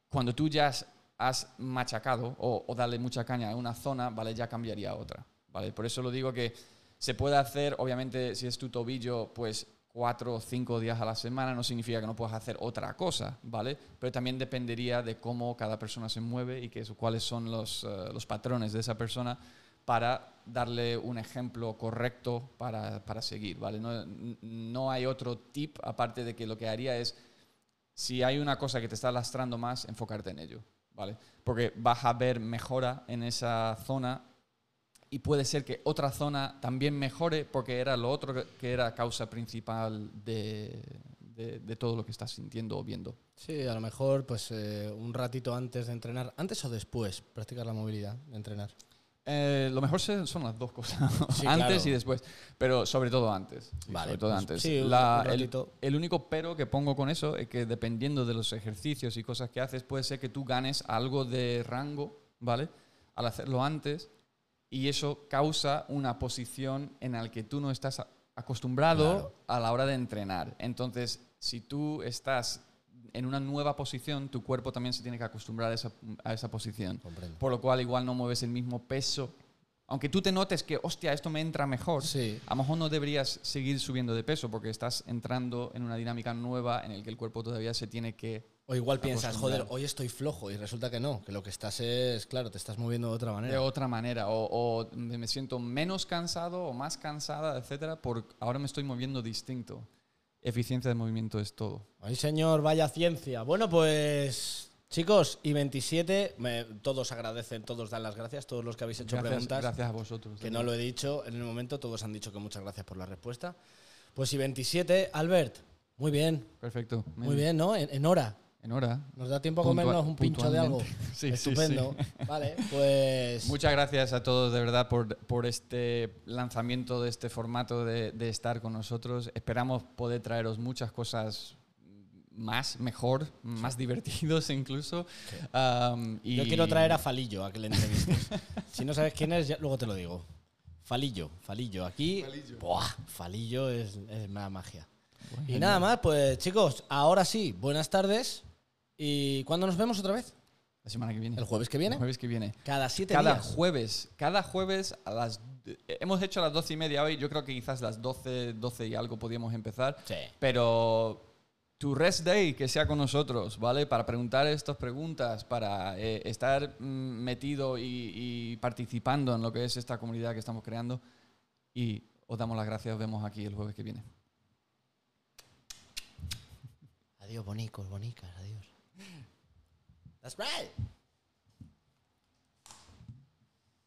Speaker 2: cuando tú ya has machacado o, o darle mucha caña a una zona, ¿vale? Ya cambiaría a otra, ¿vale? Por eso lo digo que se puede hacer, obviamente, si es tu tobillo, pues cuatro o cinco días a la semana no significa que no puedas hacer otra cosa, ¿vale? Pero también dependería de cómo cada persona se mueve y que cuáles son los, eh, los patrones de esa persona para darle un ejemplo correcto para, para seguir, ¿vale? No, no hay otro tip aparte de que lo que haría es si hay una cosa que te está lastrando más, enfocarte en ello, ¿vale? Porque vas a ver mejora en esa zona y puede ser que otra zona también mejore porque era lo otro que- era causa principal de, de- de todo lo que estás sintiendo o viendo.
Speaker 1: Sí, a lo mejor pues eh, un ratito antes de entrenar, antes o después, practicar la movilidad de entrenar.
Speaker 2: Eh, lo mejor son las dos cosas,
Speaker 1: Sí,
Speaker 2: antes
Speaker 1: claro.
Speaker 2: y después, pero sobre todo antes.
Speaker 1: Vale,
Speaker 2: sobre todo
Speaker 1: pues,
Speaker 2: antes.
Speaker 1: sí,
Speaker 2: La- el, el único pero que pongo con eso es que dependiendo de los ejercicios y cosas que haces, puede ser que tú ganes algo de rango, ¿vale? Al hacerlo antes y eso causa una posición en la que tú no estás acostumbrado
Speaker 1: Claro.
Speaker 2: a la hora de entrenar. Entonces, si tú estás en una nueva posición, tu cuerpo también se tiene que acostumbrar a esa, a esa posición.
Speaker 1: Comprendo.
Speaker 2: Por lo cual igual no mueves el mismo peso. Aunque tú te notes que, hostia, esto me entra mejor,
Speaker 1: Sí.
Speaker 2: a lo mejor no deberías seguir subiendo de peso porque estás entrando en una dinámica nueva en el que el cuerpo todavía se tiene que...
Speaker 1: O igual piensas, joder, hoy estoy flojo y resulta que no, que lo que estás es, claro, te estás moviendo de otra manera.
Speaker 2: De otra manera, o, o me siento menos cansado o más cansada, etcétera, por ahora me estoy moviendo distinto. Eficiencia de movimiento es todo.
Speaker 1: Ay, señor, vaya ciencia. Bueno, pues chicos, y 27, me- todos agradecen, todos dan las gracias, todos los que habéis hecho
Speaker 2: Gracias,
Speaker 1: preguntas,
Speaker 2: gracias a vosotros.
Speaker 1: que no lo he dicho en el momento, todos han dicho que muchas gracias por la respuesta. Pues y 27, Albert, muy bien,
Speaker 2: Perfecto.
Speaker 1: muy bien, ¿no? En, en hora.
Speaker 2: En hora.
Speaker 1: Nos da tiempo a comernos un pincho de algo.
Speaker 2: Sí, sí,
Speaker 1: Estupendo. Vale, pues...
Speaker 2: Muchas gracias a todos de verdad por, por este lanzamiento de este formato de, de estar con nosotros. Esperamos poder traeros muchas cosas más, mejor, más divertidos incluso. Um, y
Speaker 1: Yo quiero traer a Falillo a que le entrevistes. si no sabes quién es, ya- luego te lo digo. Falillo, Falillo. Aquí, Buah, Falillo es, es una magia. Y nada más, pues chicos, ahora sí, buenas tardes. ¿Y cuándo nos vemos otra vez?
Speaker 2: La semana que viene.
Speaker 1: ¿El jueves que viene?
Speaker 2: El jueves que viene.
Speaker 1: Cada siete
Speaker 2: Cada
Speaker 1: días.
Speaker 2: jueves, cada jueves a las... Hemos hecho a las doce y media hoy, yo creo que quizás las 12, 12 y algo podíamos empezar.
Speaker 1: Sí.
Speaker 2: Pero tu rest day, que sea con nosotros, ¿vale? Para preguntar estas preguntas, para eh, estar mm, metido y, y participando en lo que es esta comunidad que estamos creando. Y os damos las gracias, os vemos aquí el jueves que viene.
Speaker 1: Adiós, bonicos, bonicas, adiós. That's right.